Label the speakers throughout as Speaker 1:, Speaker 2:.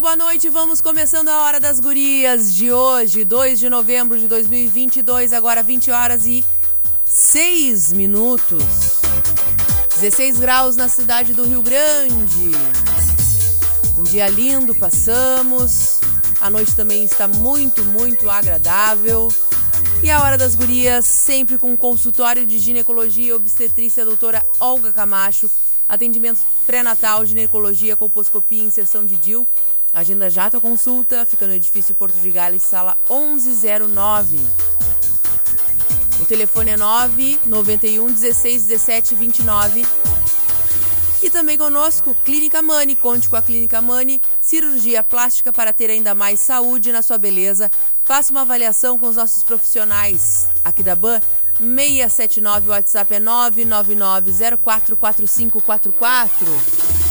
Speaker 1: Boa noite, vamos começando a Hora das Gurias de hoje, 2 de novembro de 2022, agora 20 horas e 6 minutos. 16 graus na cidade do Rio Grande. Um dia lindo, passamos. A noite também está muito, muito agradável. E a Hora das Gurias, sempre com consultório de ginecologia e obstetrícia, doutora Olga Camacho Atendimento pré-natal, ginecologia, colposcopia inserção de DIL. Agenda já tua consulta, fica no edifício Porto de Gales, sala 1109. O telefone é 991 16 17 29. E também conosco, Clínica Mani. Conte com a Clínica Mani. Cirurgia plástica para ter ainda mais saúde na sua beleza. Faça uma avaliação com os nossos profissionais aqui da BAN 679, o WhatsApp é 999044544.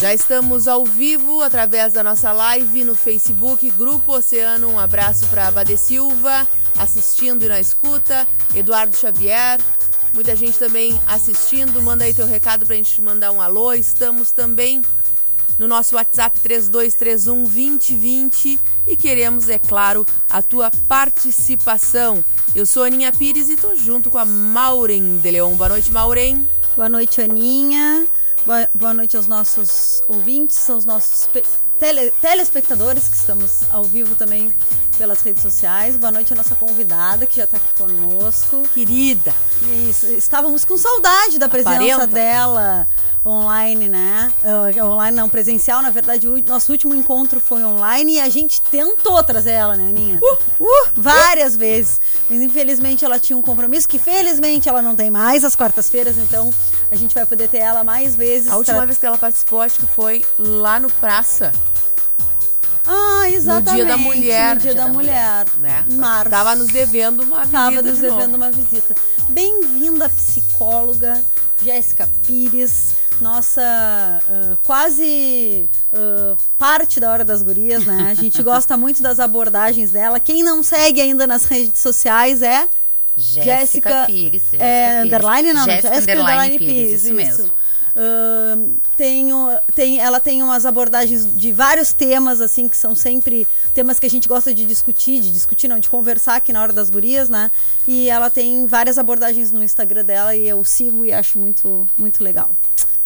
Speaker 1: Já estamos ao vivo através da nossa live no Facebook, Grupo Oceano. Um abraço para Abade Silva, assistindo e na escuta. Eduardo Xavier, muita gente também assistindo. Manda aí teu recado para a gente mandar um alô. Estamos também no nosso WhatsApp 3231 2020 e queremos, é claro, a tua participação. Eu sou Aninha Pires e estou junto com a Maureen de Leon. Boa noite, Maureen.
Speaker 2: Boa noite, Aninha. Boa, noite aos nossos ouvintes, aos nossos tele, telespectadores que estamos ao vivo também pelas redes sociais. Boa noite à nossa convidada que já está aqui conosco.
Speaker 1: Querida.
Speaker 2: Isso, estávamos com saudade da presença Aparenta. dela online, né? Uh, online não, presencial. Na verdade, o nosso último encontro foi online e a gente tentou trazer ela, né, Aninha? Uh, uh, várias uh. vezes. Mas infelizmente ela tinha um compromisso que felizmente ela não tem mais às quartas-feiras, então a gente vai poder ter ela mais vezes.
Speaker 1: A última vez que ela participou, acho que foi lá no Praça.
Speaker 2: Ah, exatamente.
Speaker 1: No Dia da Mulher.
Speaker 2: No Dia, da, da, Mulher.
Speaker 1: mulher né? Março. Tava nos devendo uma visita.
Speaker 2: Tava nos de devendo novo. uma visita. Bem-vinda, psicóloga Jéssica Pires nossa uh, quase uh, parte da Hora das Gurias, né? A gente gosta muito das abordagens dela. Quem não segue ainda nas redes sociais é
Speaker 3: Jéssica Pires.
Speaker 2: é, underline não,
Speaker 3: Jéssica underline, Pires, Pires, isso, mesmo.
Speaker 2: Uh, tenho, tem, ela tem umas abordagens de vários temas, assim, que são sempre temas que a gente gosta de discutir, de discutir, não, de conversar aqui na hora das gurias, né? E ela tem várias abordagens no Instagram dela e eu sigo e acho muito, muito legal.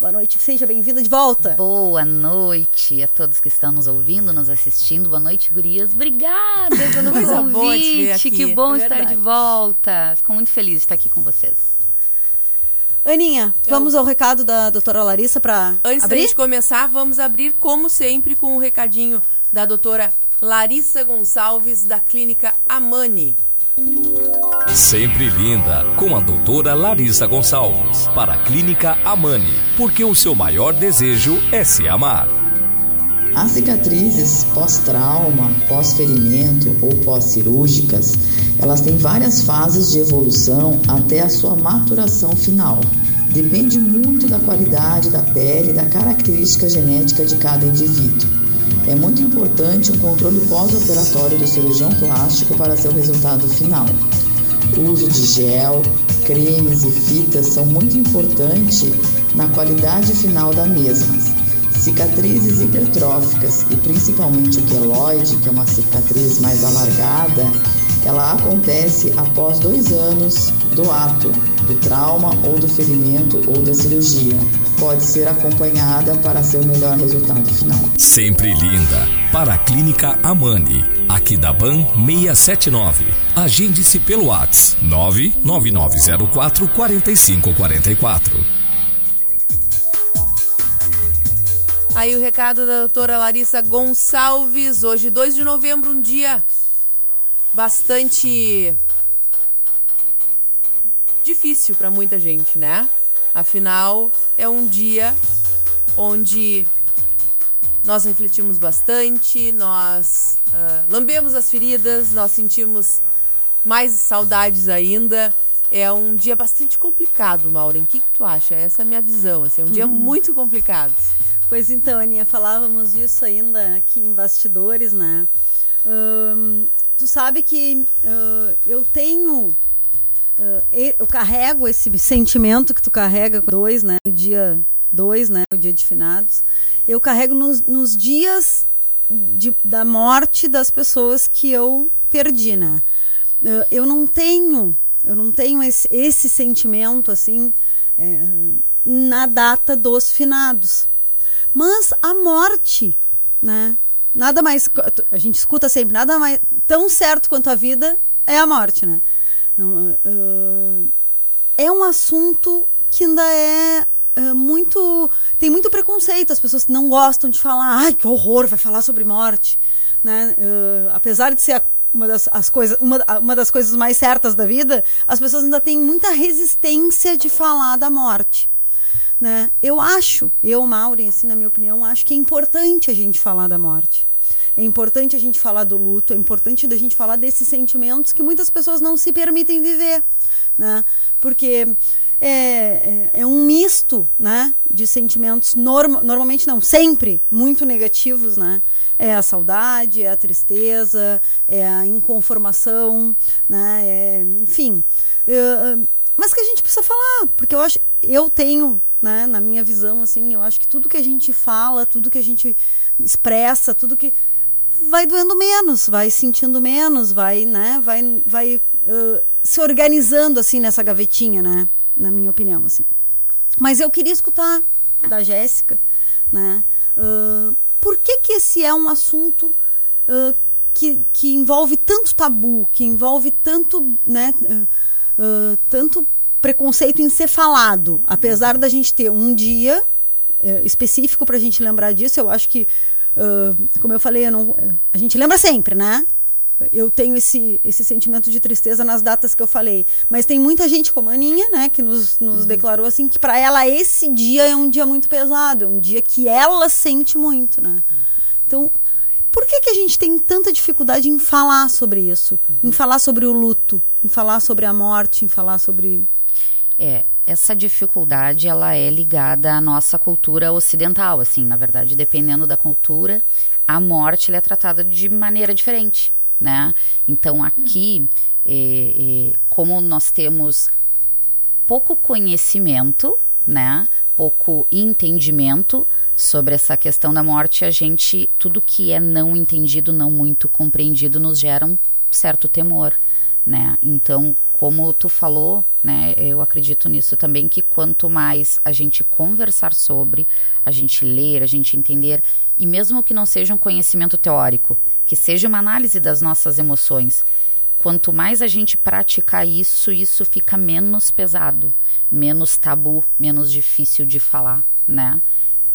Speaker 2: Boa noite, seja bem-vinda de volta.
Speaker 3: Boa noite a todos que estão nos ouvindo, nos assistindo. Boa noite, gurias. Obrigada pelo convite. Que bom é estar de volta. Fico muito feliz de estar aqui com vocês.
Speaker 2: Aninha, Eu... vamos ao recado da doutora Larissa para
Speaker 1: Antes
Speaker 2: abrir?
Speaker 1: de começar, vamos abrir, como sempre, com o um recadinho da doutora Larissa Gonçalves, da Clínica Amani.
Speaker 4: Sempre linda, com a doutora Larissa Gonçalves, para a Clínica Amani, porque o seu maior desejo é se amar.
Speaker 5: As cicatrizes pós-trauma, pós-ferimento ou pós-cirúrgicas, elas têm várias fases de evolução até a sua maturação final. Depende muito da qualidade da pele e da característica genética de cada indivíduo. É muito importante o controle pós-operatório do cirurgião plástico para seu resultado final. O uso de gel, cremes e fitas são muito importantes na qualidade final da mesma. Cicatrizes hipertróficas e principalmente o queloide, que é uma cicatriz mais alargada, ela acontece após dois anos do ato, do trauma ou do ferimento ou da cirurgia. Pode ser acompanhada para seu melhor resultado final.
Speaker 4: Sempre linda. Para a Clínica Amani. Aqui da BAN 679. Agende-se pelo WhatsApp 99904 4544.
Speaker 1: Aí o recado da doutora Larissa Gonçalves, hoje 2 de novembro, um dia bastante difícil para muita gente, né? Afinal, é um dia onde nós refletimos bastante, nós uh, lambemos as feridas, nós sentimos mais saudades ainda. É um dia bastante complicado, Maureen. O que, que tu acha? Essa é a minha visão. Assim, é um dia uhum. muito complicado.
Speaker 2: Pois então, Aninha, falávamos disso ainda aqui em bastidores, né? Tu sabe que uh, eu tenho Uh, eu carrego esse sentimento que tu carrega dois, né? No dia dois, né? No dia de finados. Eu carrego nos, nos dias de, da morte das pessoas que eu perdi, né? Uh, eu não tenho, eu não tenho esse, esse sentimento assim é, na data dos finados. Mas a morte, né? Nada mais, a gente escuta sempre, nada mais tão certo quanto a vida é a morte, né? uh, é um assunto que ainda é uh, muito. tem muito preconceito. As pessoas não gostam de falar, ai, que horror, vai falar sobre morte. Né? Uh, apesar de ser uma das, as coisas, uma, uma das coisas mais certas da vida, as pessoas ainda têm muita resistência de falar da morte. Né? Eu acho, eu, Maureen, assim, na minha opinião, acho que é importante a gente falar da morte. É importante a gente falar do luto, é importante a gente falar desses sentimentos que muitas pessoas não se permitem viver, né? Porque é, é, é um misto, né, de sentimentos norm, normalmente não, sempre muito negativos, né? É a saudade, é a tristeza, é a inconformação, né? É, enfim, é, mas que a gente precisa falar, porque eu acho, eu tenho né, na minha visão, assim, eu acho que tudo que a gente fala, tudo que a gente expressa, tudo que vai doendo menos, vai sentindo menos, vai, né, vai, vai uh, se organizando assim nessa gavetinha, né, na minha opinião, assim. Mas eu queria escutar da Jéssica, né, uh, por que que esse é um assunto uh, que, que envolve tanto tabu, que envolve tanto, né, tanto preconceito em ser falado, apesar da gente ter um dia eh, específico para a gente lembrar disso, eu acho que Uh, como eu falei, eu não, a gente lembra sempre, né? Eu tenho esse, esse sentimento de tristeza nas datas que eu falei. Mas tem muita gente como a Aninha, né, que nos, nos uhum. declarou assim que para ela esse dia é um dia muito pesado, é um dia que ela sente muito, né? Então, por que, que a gente tem tanta dificuldade em falar sobre isso? Uhum. Em falar sobre o luto, em falar sobre a morte, em falar sobre.
Speaker 3: É, essa dificuldade ela é ligada à nossa cultura ocidental, assim, na verdade, dependendo da cultura, a morte é tratada de maneira diferente, né? Então aqui, é, é, como nós temos pouco conhecimento, né? Pouco entendimento sobre essa questão da morte, a gente tudo que é não entendido, não muito compreendido, nos gera um certo temor né? Então, como tu falou, né, eu acredito nisso também que quanto mais a gente conversar sobre, a gente ler, a gente entender, e mesmo que não seja um conhecimento teórico, que seja uma análise das nossas emoções, quanto mais a gente praticar isso, isso fica menos pesado, menos tabu, menos difícil de falar, né?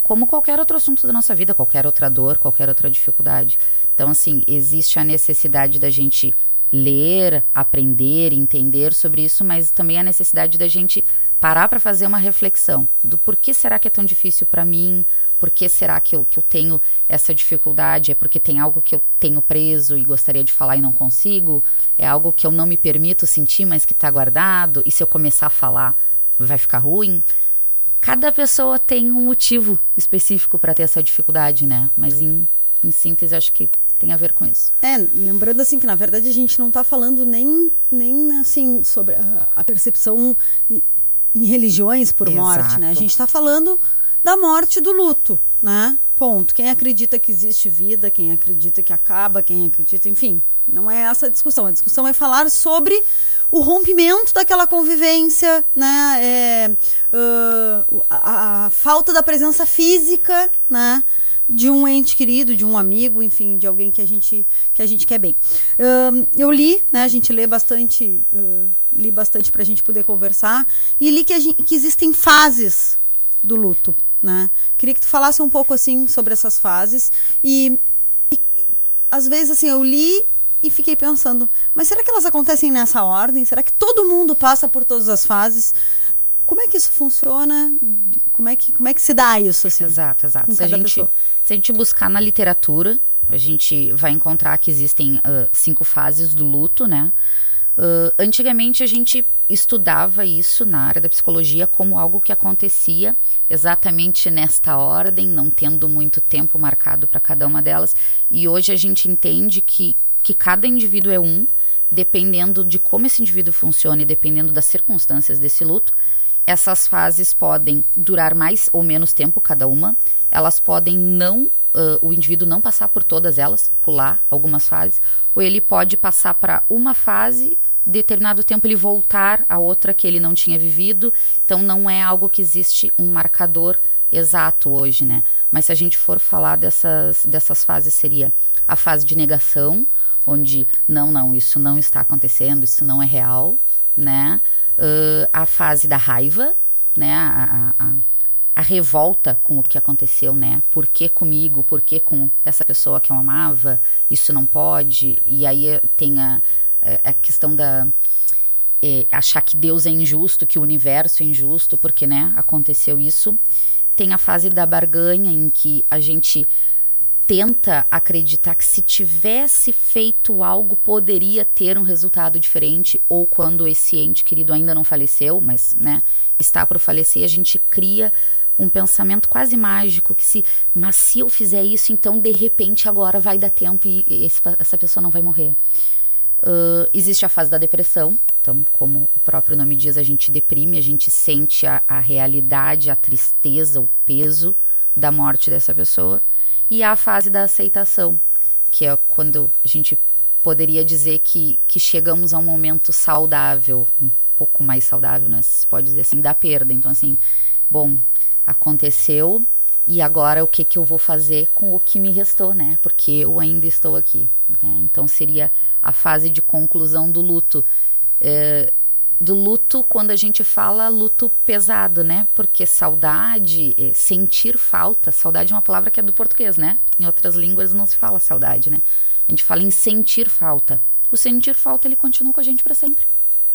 Speaker 3: Como qualquer outro assunto da nossa vida, qualquer outra dor, qualquer outra dificuldade. Então, assim, existe a necessidade da gente ler, aprender, entender sobre isso, mas também a necessidade da gente parar para fazer uma reflexão do porquê será que é tão difícil para mim, por que será que eu, que eu tenho essa dificuldade? É porque tem algo que eu tenho preso e gostaria de falar e não consigo? É algo que eu não me permito sentir, mas que está guardado? E se eu começar a falar, vai ficar ruim? Cada pessoa tem um motivo específico para ter essa dificuldade, né? Mas em, em síntese, acho que tem a ver com isso.
Speaker 2: É, lembrando assim que na verdade a gente não está falando nem, nem assim sobre a, a percepção em, em religiões por Exato. morte, né? A gente está falando da morte do luto, né? Ponto. Quem acredita que existe vida, quem acredita que acaba, quem acredita, enfim, não é essa a discussão. A discussão é falar sobre o rompimento daquela convivência, né? É, uh, a, a, falta da presença física, né? De um ente querido, de um amigo, enfim, de alguém que a gente, que a gente quer bem. Uh, eu li, né, a gente lê bastante, uh, li bastante para a gente poder conversar, e li que, gente, que existem fases do luto. Né? Queria que tu falasse um pouco assim sobre essas fases e, e às vezes assim eu li e fiquei pensando, mas será que elas acontecem nessa ordem? Será que todo mundo passa por todas as fases? Como é que isso funciona? Como é que, como é que se dá isso? Assim,
Speaker 3: exato, exato. Se a, gente, se a gente buscar na literatura, a gente vai encontrar que existem uh, cinco fases do luto, né? Uh, antigamente a gente estudava isso na área da psicologia como algo que acontecia exatamente nesta ordem, não tendo muito tempo marcado para cada uma delas. E hoje a gente entende que que cada indivíduo é um, dependendo de como esse indivíduo funciona e dependendo das circunstâncias desse luto, essas fases podem durar mais ou menos tempo cada uma. Elas podem não, uh, o indivíduo não passar por todas elas, pular algumas fases, ou ele pode passar para uma fase, determinado tempo ele voltar a outra que ele não tinha vivido. Então não é algo que existe um marcador exato hoje, né? Mas se a gente for falar dessas, dessas fases, seria a fase de negação, onde não, não, isso não está acontecendo, isso não é real, né? Uh, a fase da raiva, né? A, a, a, revolta com o que aconteceu, né? Por que comigo? Por que com essa pessoa que eu amava? Isso não pode. E aí tem a, a questão da é, achar que Deus é injusto, que o universo é injusto, porque, né? Aconteceu isso. Tem a fase da barganha em que a gente tenta acreditar que se tivesse feito algo poderia ter um resultado diferente ou quando esse ente querido ainda não faleceu, mas né, está por falecer, a gente cria um pensamento quase mágico que se, mas se eu fizer isso, então de repente agora vai dar tempo e esse, essa pessoa não vai morrer. Uh, existe a fase da depressão, então como o próprio nome diz, a gente deprime, a gente sente a, a realidade, a tristeza, o peso da morte dessa pessoa e a fase da aceitação, que é quando a gente poderia dizer que, que chegamos a um momento saudável, um pouco mais saudável, né? Se pode dizer assim, da perda. Então, assim, bom, aconteceu e agora o que, que eu vou fazer com o que me restou, né? Porque eu ainda estou aqui. Né? Então, seria a fase de conclusão do luto. É, do luto quando a gente fala luto pesado, né? Porque saudade, é, sentir falta, saudade é uma palavra que é do português, né? Em outras línguas não se fala saudade, né? A gente fala em sentir falta. O sentir falta ele continua com a gente para sempre,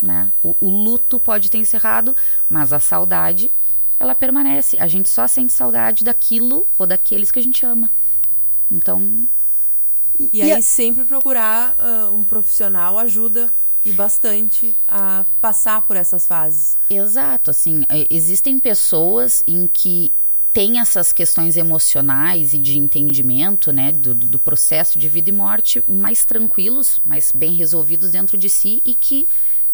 Speaker 3: né? O, o, luto pode ter encerrado, mas a saudade ela permanece. A gente só sente saudade daquilo ou daqueles que a gente ama. Então
Speaker 1: e, e aí a... sempre procurar uh, um profissional ajuda e bastante a passar por essas fases.
Speaker 3: Exato, assim, é, existem pessoas em que têm essas questões emocionais e de entendimento, né, do, do processo de vida e morte mais tranquilos, mais bem resolvidos dentro de si e que,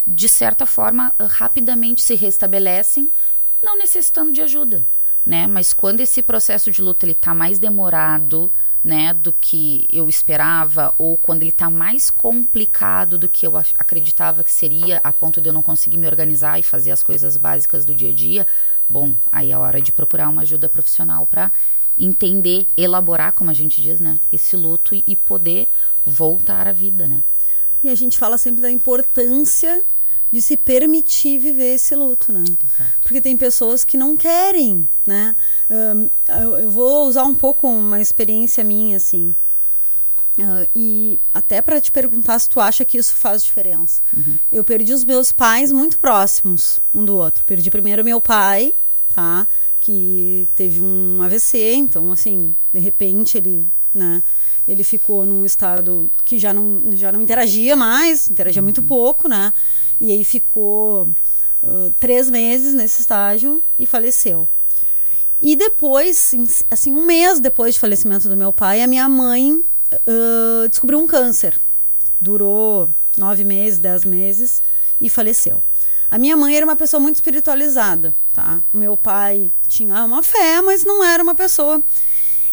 Speaker 3: de certa forma, rapidamente se restabelecem, não necessitando de ajuda, né? Mas quando esse processo de luta ele está mais demorado, né, do que eu esperava, ou quando ele está mais complicado do que eu acreditava que seria, a ponto de eu não conseguir me organizar e fazer as coisas básicas do dia a dia, bom, aí é hora de procurar uma ajuda profissional para entender, elaborar, como a gente diz, né, esse luto e, poder voltar à vida, né.
Speaker 2: E a gente fala sempre da importância de se permitir viver esse luto, né? Exato. Porque tem pessoas que não querem, né? Um, eu vou usar um pouco uma experiência minha, assim. Uh, e até para te perguntar se tu acha que isso faz diferença. Uhum. Eu perdi os meus pais muito próximos um do outro. Perdi primeiro meu pai, tá? Que teve um AVC, então, assim, de repente ele, né? Ele ficou num estado que já não, já não interagia mais, interagia uhum. muito pouco, né? E aí ficou uh, três meses nesse estágio e faleceu. E depois, assim, um mês depois do falecimento do meu pai, a minha mãe uh, descobriu um câncer. Durou nove meses, dez meses e faleceu. A minha mãe era uma pessoa muito espiritualizada, tá? O meu pai tinha uma fé, mas não era uma pessoa.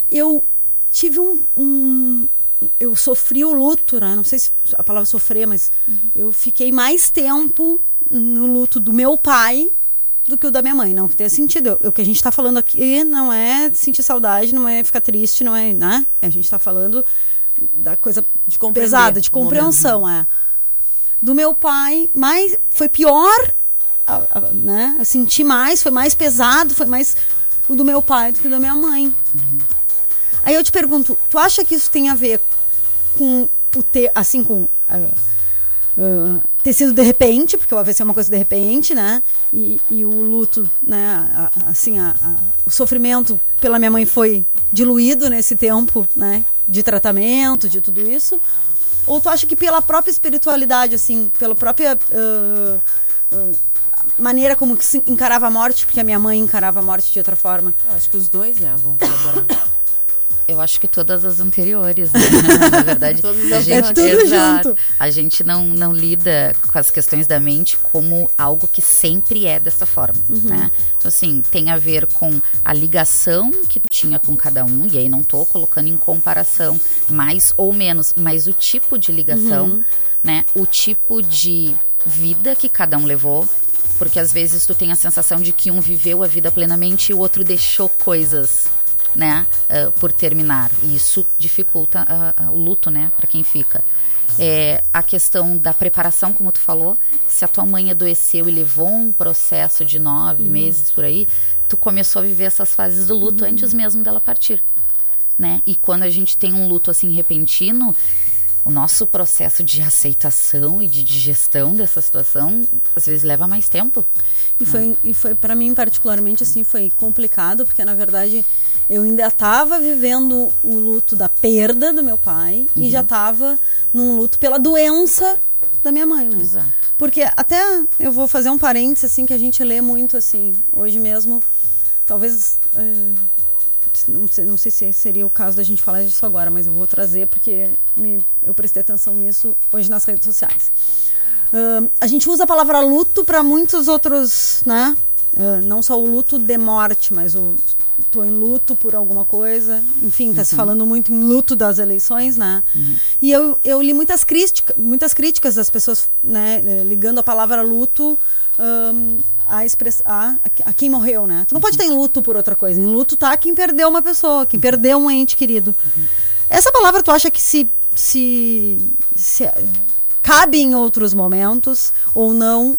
Speaker 2: Eu tive um, um, eu sofri o luto, né? Não sei se a palavra sofrer, mas uhum. eu fiquei mais tempo no luto do meu pai do que o da minha mãe. Não tenha sentido. O que a gente está falando aqui não é sentir saudade, não é ficar triste, não é, né? A gente está falando da coisa de pesada, de compreensão, é. Do meu pai, mais foi pior, né? Eu senti mais, foi mais pesado, foi mais o do meu pai do que o da minha mãe. Uhum. Aí eu te pergunto, tu acha que isso tem a ver com o ter, assim, com. Uh, uh, ter sido de repente, porque o AVC é uma coisa de repente, né? E, e o luto, né? A, assim, a, a, o sofrimento pela minha mãe foi diluído nesse tempo, né? De tratamento, de tudo isso. Ou tu acha que pela própria espiritualidade, assim, pela própria uh, maneira como se encarava a morte, porque a minha mãe encarava a morte de outra forma?
Speaker 1: Eu acho que os dois, né, vão colaborar.
Speaker 3: Eu acho que todas as anteriores, né? Na verdade,
Speaker 2: a gente, é exato,
Speaker 3: a gente não, não lida com as questões da mente como algo que sempre é dessa forma, uhum. né? Então, assim, tem a ver com a ligação que tinha com cada um, e aí não tô colocando em comparação mais ou menos, mas o tipo de ligação, uhum. né? O tipo de vida que cada um levou, porque às vezes tu tem a sensação de que um viveu a vida plenamente e o outro deixou coisas né, uh, por terminar. E isso dificulta uh, uh, o luto, né, para quem fica. É, a questão da preparação, como tu falou, se a tua mãe adoeceu e levou um processo de nove uhum. meses por aí, tu começou a viver essas fases do luto uhum. antes mesmo dela partir, né? E quando a gente tem um luto assim repentino, o nosso processo de aceitação e de digestão dessa situação às vezes leva mais tempo.
Speaker 2: E foi, e foi para mim particularmente assim foi complicado porque na verdade eu ainda estava vivendo o luto da perda do meu pai uhum. e já estava num luto pela doença da minha mãe, né?
Speaker 3: Exato.
Speaker 2: Porque até eu vou fazer um parênteses assim que a gente lê muito assim, hoje mesmo, talvez é, não, sei, não sei se seria o caso da gente falar disso agora, mas eu vou trazer porque me, eu prestei atenção nisso hoje nas redes sociais. Uh, a gente usa a palavra luto para muitos outros, né? Uh, não só o luto de morte, mas o tô em luto por alguma coisa. Enfim, tá uhum. se falando muito em luto das eleições, né? Uhum. E eu, eu li muitas críticas, muitas críticas das pessoas, né, ligando a palavra luto um, a expressar a, a, quem morreu, né? Tu não pode estar em luto por outra coisa. Em luto tá quem perdeu uma pessoa, quem perdeu um ente querido. Essa palavra tu acha que se, se, se cabe em outros momentos ou não?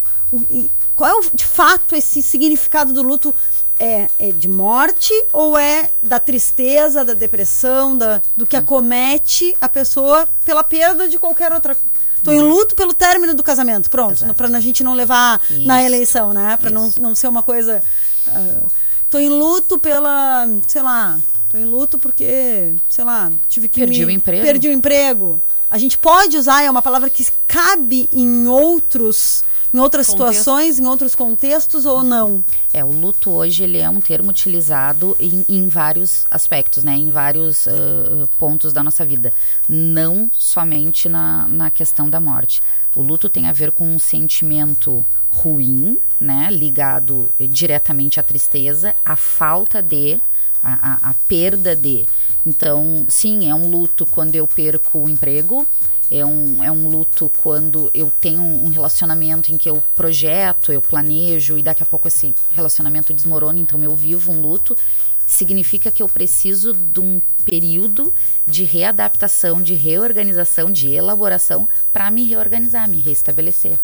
Speaker 2: Qual é de fato esse significado do luto? É, é de morte ou é da tristeza, da depressão, da, do que acomete a pessoa pela perda de qualquer outra Tô em luto pelo término do casamento. Pronto, para a gente não levar Isso. na eleição, né? Para não, não ser uma coisa. Uh, tô em luto pela. Sei lá. Tô em luto porque, sei lá, tive que.
Speaker 3: Perdi
Speaker 2: me,
Speaker 3: o emprego.
Speaker 2: Perdi o emprego. A gente pode usar, é uma palavra que cabe em outros em outras Contexto. situações, em outros contextos ou não?
Speaker 3: É, o luto hoje ele é um termo utilizado em, em vários aspectos, né? Em vários uh, pontos da nossa vida. Não somente na, na questão da morte. O luto tem a ver com um sentimento ruim, né? Ligado diretamente à tristeza, à falta de, a, a, a perda de. Então, sim, é um luto quando eu perco o emprego, é um, é um luto quando eu tenho um relacionamento em que eu projeto, eu planejo e daqui a pouco esse relacionamento desmorona, então eu vivo um luto. Significa que eu preciso de um período de readaptação, de reorganização, de elaboração para me reorganizar, me restabelecer.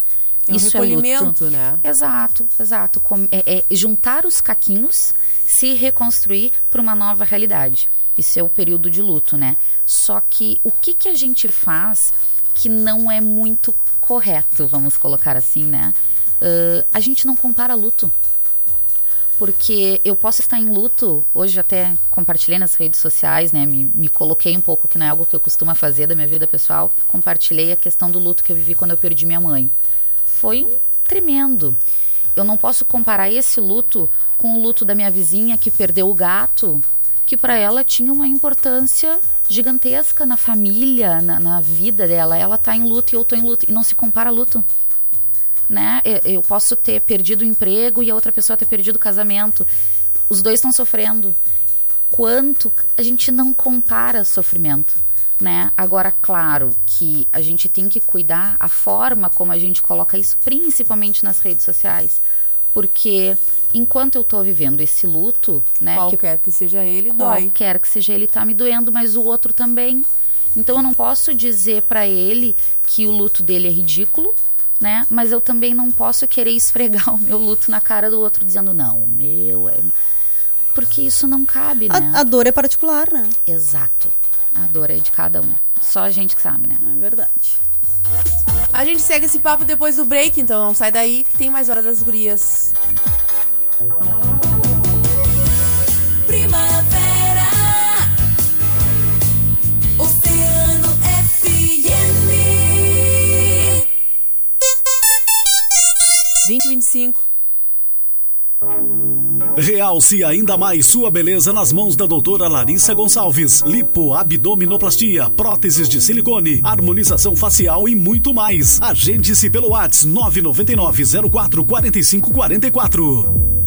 Speaker 1: É Isso um recolhimento,
Speaker 3: é
Speaker 1: né?
Speaker 3: Exato, exato. É, é juntar os caquinhos, se reconstruir para uma nova realidade. Isso é o período de luto, né? Só que o que, que a gente faz que não é muito correto, vamos colocar assim, né? Uh, a gente não compara luto. Porque eu posso estar em luto, hoje até compartilhei nas redes sociais, né? Me, me coloquei um pouco, que não é algo que eu costumo fazer da minha vida pessoal. Compartilhei a questão do luto que eu vivi quando eu perdi minha mãe. Foi um tremendo. Eu não posso comparar esse luto com o luto da minha vizinha que perdeu o gato que para ela tinha uma importância gigantesca na família, na, na, vida dela. Ela tá em luto e eu tô em luto. E não se compara luto. Né? Eu, eu posso ter perdido o emprego e a outra pessoa ter perdido o casamento. Os dois estão sofrendo. Quanto a gente não compara sofrimento. Né? Agora, claro que a gente tem que cuidar a forma como a gente coloca isso, principalmente nas redes sociais porque enquanto eu estou vivendo esse luto, né?
Speaker 1: Qualquer que, que seja ele, dói.
Speaker 3: Qualquer que seja ele, tá me doendo, mas o outro também. Então eu não posso dizer para ele que o luto dele é ridículo, né? Mas eu também não posso querer esfregar o meu luto na cara do outro dizendo não, o meu é porque isso não cabe,
Speaker 2: a,
Speaker 3: né?
Speaker 2: A dor é particular, né?
Speaker 3: Exato. A dor é de cada um. Só a gente que sabe, né?
Speaker 2: É verdade.
Speaker 1: A gente segue esse papo depois do break, então não sai daí que tem mais Hora das Gurias.
Speaker 6: Primavera, Oceano FM.
Speaker 1: 2025.
Speaker 7: Realce ainda mais sua beleza nas mãos da doutora Larissa Gonçalves. Lipo, abdominoplastia, próteses de silicone, harmonização facial e muito mais. Agende-se pelo WhatsApp 999 04 45 44.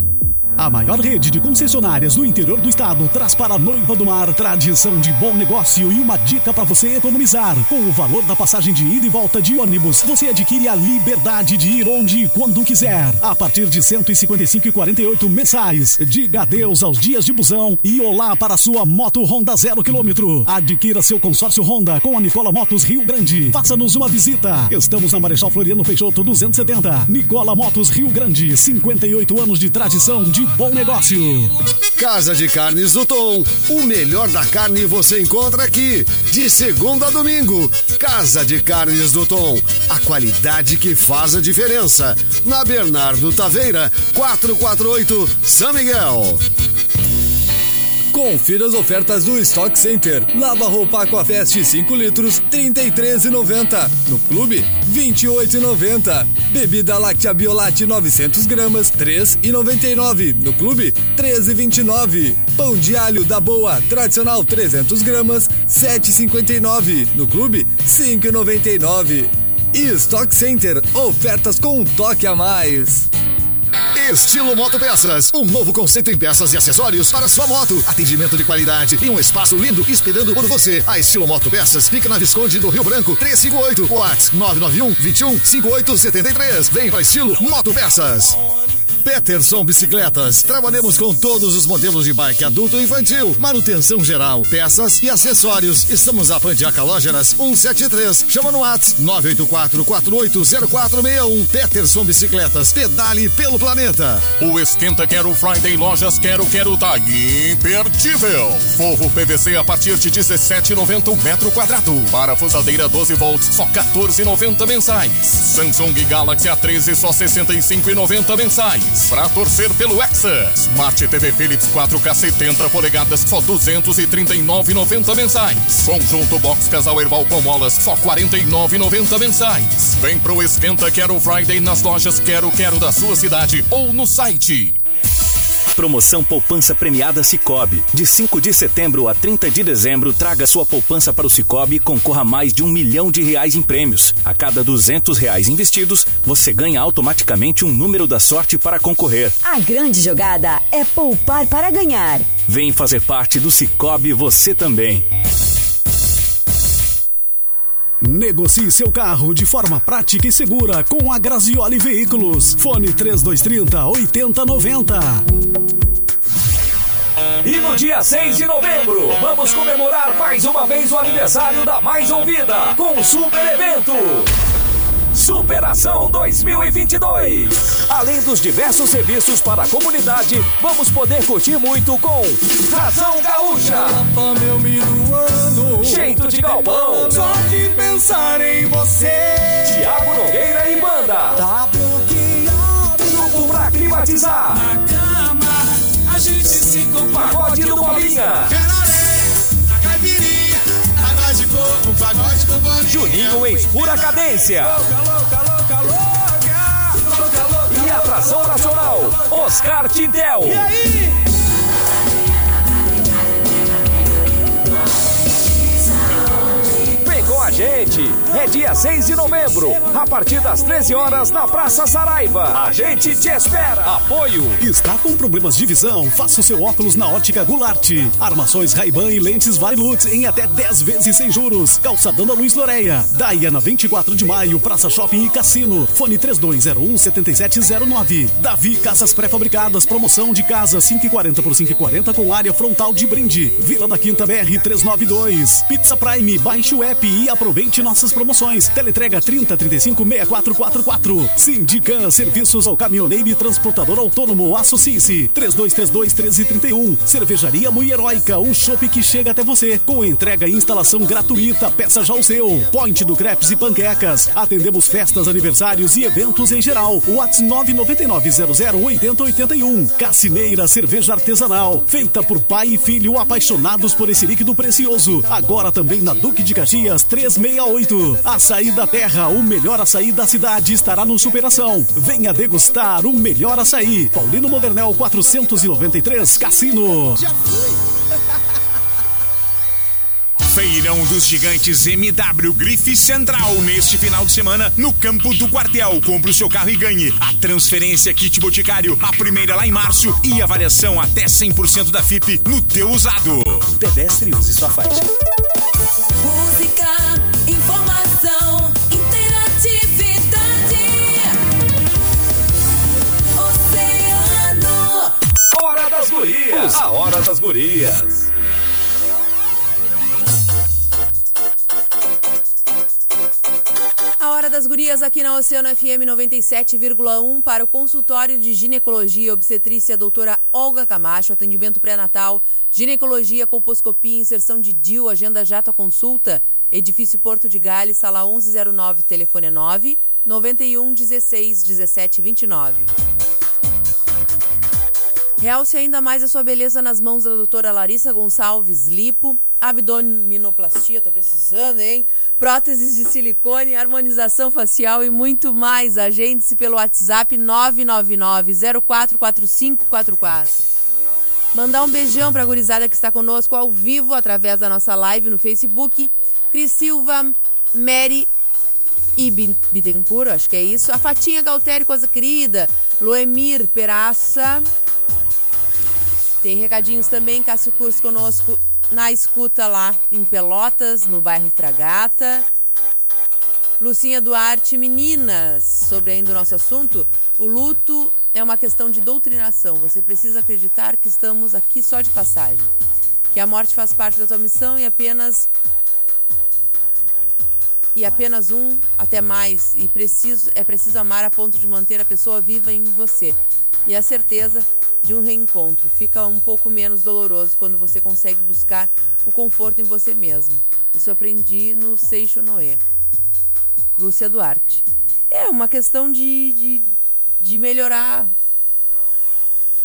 Speaker 7: A maior rede de concessionárias do interior do estado traz para a Noiva do Mar tradição de bom negócio e uma dica para você economizar. Com o valor da passagem de ida e volta de ônibus, você adquire a liberdade de ir onde e quando quiser. A partir de 155,48 mensais. Diga adeus aos dias de busão e olá para a sua moto Honda zero quilômetro. Adquira seu consórcio Honda com a Nicola Motos Rio Grande. Faça-nos uma visita. Estamos na Marechal Floriano Peixoto 270. Nicola Motos Rio Grande. 58 anos de tradição de bom negócio.
Speaker 8: Casa de Carnes do Tom. O melhor da carne você encontra aqui. De segunda a domingo. Casa de Carnes do Tom. A qualidade que faz a diferença. Na Bernardo Taveira, 448, São Miguel.
Speaker 9: Confira as ofertas do Stock Center. Lava roupa Aquafest 5 litros, 33,90. No clube, 28,90. Bebida láctea Biolate 900 gramas, 3,99. No clube, 13,29. Pão de alho da Boa, tradicional 300 gramas, 7,59. No clube, 5,99. E Stock Center, ofertas com um toque a mais.
Speaker 8: Estilo Moto Peças, um novo conceito em peças e acessórios para sua moto. Atendimento de qualidade e um espaço lindo esperando por você. A Estilo Moto Peças fica na Visconde do Rio Branco, 358, Watts 991 21 5873. Vem para Estilo Moto Peças. Peterson Bicicletas. Trabalhamos com todos os modelos de bike adulto e infantil, manutenção geral, peças e acessórios. Estamos a Pandiaca Lógeras 173. Chama no WhatsApp 984-480461. Peterson Bicicletas. Pedale pelo planeta.
Speaker 4: O Esquenta Quero Friday Lojas Quero Quero tá imperdível. Forro PVC a partir de 17,90 um metro quadrado. Parafusadeira 12 volts, só 14,90 mensais. Samsung Galaxy A13 só 65,90 mensais. Pra torcer pelo Hexa. Smart TV Philips 4K 70 polegadas, só 239,90 mensais. Conjunto Box Casal Erval com molas, só 49,90 mensais. Vem pro Esquenta Quero Friday nas lojas Quero Quero da sua cidade ou no site.
Speaker 10: Promoção Poupança Premiada Cicobi. De 5 de setembro a 30 de dezembro, traga sua poupança para o Cicobi e concorra a mais de um milhão de reais em prêmios. A cada duzentos reais investidos, você ganha automaticamente um número da sorte para concorrer.
Speaker 11: A grande jogada é poupar para ganhar.
Speaker 10: Vem fazer parte do Cicobi você também.
Speaker 7: Negocie seu carro de forma prática e segura com a Grazioli Veículos. Fone 3230 8090.
Speaker 4: E no dia 6 de novembro, vamos comemorar mais uma vez o aniversário da Mais Ouvida com um super evento. Superação 2022. Além dos diversos serviços para a comunidade, vamos poder curtir muito com Razão Gaúcha. Jeito de Galpão.
Speaker 12: Só de pensar em você.
Speaker 4: Tiago Nogueira e Banda.
Speaker 12: Tá bloqueado.
Speaker 4: Tudo pra climatizar.
Speaker 12: Na cama, a gente se compara.
Speaker 4: Pagode do Bolinha. Juninho em pura cadência. E atração nacional, Oscar Tintel.
Speaker 12: E aí?
Speaker 4: A gente. É dia 6 de novembro, a partir das 13 horas na Praça Saraiva. A gente te espera. Apoio.
Speaker 7: Está com problemas de visão? Faça o seu óculos na Ótica Goulart. Armações Ray-Ban e lentes Varilux em até 10 vezes sem juros. Calçadão da Luiz Loreia. Daia na 24 de maio, Praça Shopping e Cassino. Fone 3201 7709. Davi Casas Pré-Fabricadas, promoção de casa 5,40 por 5,40 com área frontal de brinde. Vila da Quinta BR 392. Pizza Prime, baixe o app e aproveite nossas promoções. Teletrega 30 35 6444. Sindican Serviços ao Caminhoneiro e Transportador Autônomo. Associe-se. 3232 1331. Cervejaria Mui Heróica. Um chopp que chega até você. Com entrega e instalação gratuita. Peça já o seu. Point do Crepes e Panquecas. Atendemos festas, aniversários e eventos em geral. WhatsApp 999008081. Cassineira Cerveja Artesanal. Feita por pai e filho apaixonados por esse líquido precioso. Agora também na Duque de Caxias 368. Açaí da Terra, o melhor açaí da cidade estará no Superação. Venha degustar o melhor açaí. Paulino Modernel 493 Cassino.
Speaker 13: Feirão dos Gigantes MW Grife Central neste final de semana no campo do quartel. Compre o seu carro e ganhe a transferência kit Boticário, a primeira lá em março e avaliação até 100% da FIP no teu usado.
Speaker 10: Pedestre use sua faixa.
Speaker 6: Música,
Speaker 4: Hora das Gurias. A Hora das Gurias.
Speaker 1: A Hora das Gurias aqui na Oceano FM 97,1 para o consultório de ginecologia e obstetrícia doutora Olga Camacho, atendimento pré-natal, ginecologia, colposcopia, inserção de DIU, agenda já tua consulta, edifício Porto de Gales, sala 1109, telefone é 9 91 16 17 29. Realce ainda mais a sua beleza nas mãos da doutora Larissa Gonçalves Lipo. Abdominoplastia, tô precisando, hein? Próteses de silicone, harmonização facial e muito mais. Agende-se pelo WhatsApp 999-044544. Mandar um beijão pra gurizada que está conosco ao vivo através da nossa live no Facebook. Cris Silva, Mary e Bittencourt, acho que é isso. A Fatinha Galtério, coisa querida. Loemir Peraça. Tem recadinhos também, Cássio Curso conosco na escuta lá em Pelotas, no bairro Fragata. Lucinha Duarte, meninas, sobre ainda o nosso assunto, o luto é uma questão de doutrinação. Você precisa acreditar que estamos aqui só de passagem. Que a morte faz parte da tua missão e apenas e apenas um, até mais, e preciso é preciso amar a ponto de manter a pessoa viva em você. E a certeza de um reencontro fica um pouco menos doloroso quando você consegue buscar o conforto em você mesmo. Isso eu aprendi no Seixo Noé. Lúcia Duarte. É uma questão de, de, de melhorar,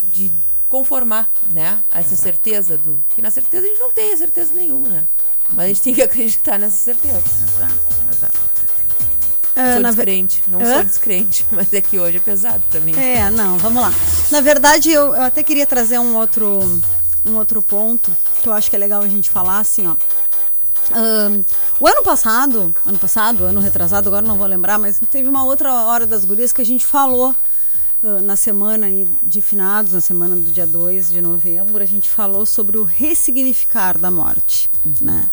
Speaker 1: de conformar, né? a Essa certeza do. Que na certeza a gente não tem certeza nenhuma, né? Mas a gente tem que acreditar nessa certeza.
Speaker 3: Exato, exato.
Speaker 2: Ah,
Speaker 1: sou
Speaker 2: na
Speaker 1: descrente, não
Speaker 2: Hã?
Speaker 1: sou descrente, mas é que hoje é pesado pra mim.
Speaker 2: É, não, vamos lá. Na verdade, eu, eu até queria trazer um outro, um outro ponto que eu acho que é legal a gente falar, assim, ó. Ahn, o ano passado, ano passado, ano retrasado, agora não vou lembrar, mas teve uma outra hora das gurias que a gente falou ah, na semana de finados, na semana do dia 2 de novembro, a gente falou sobre o ressignificar da morte, né?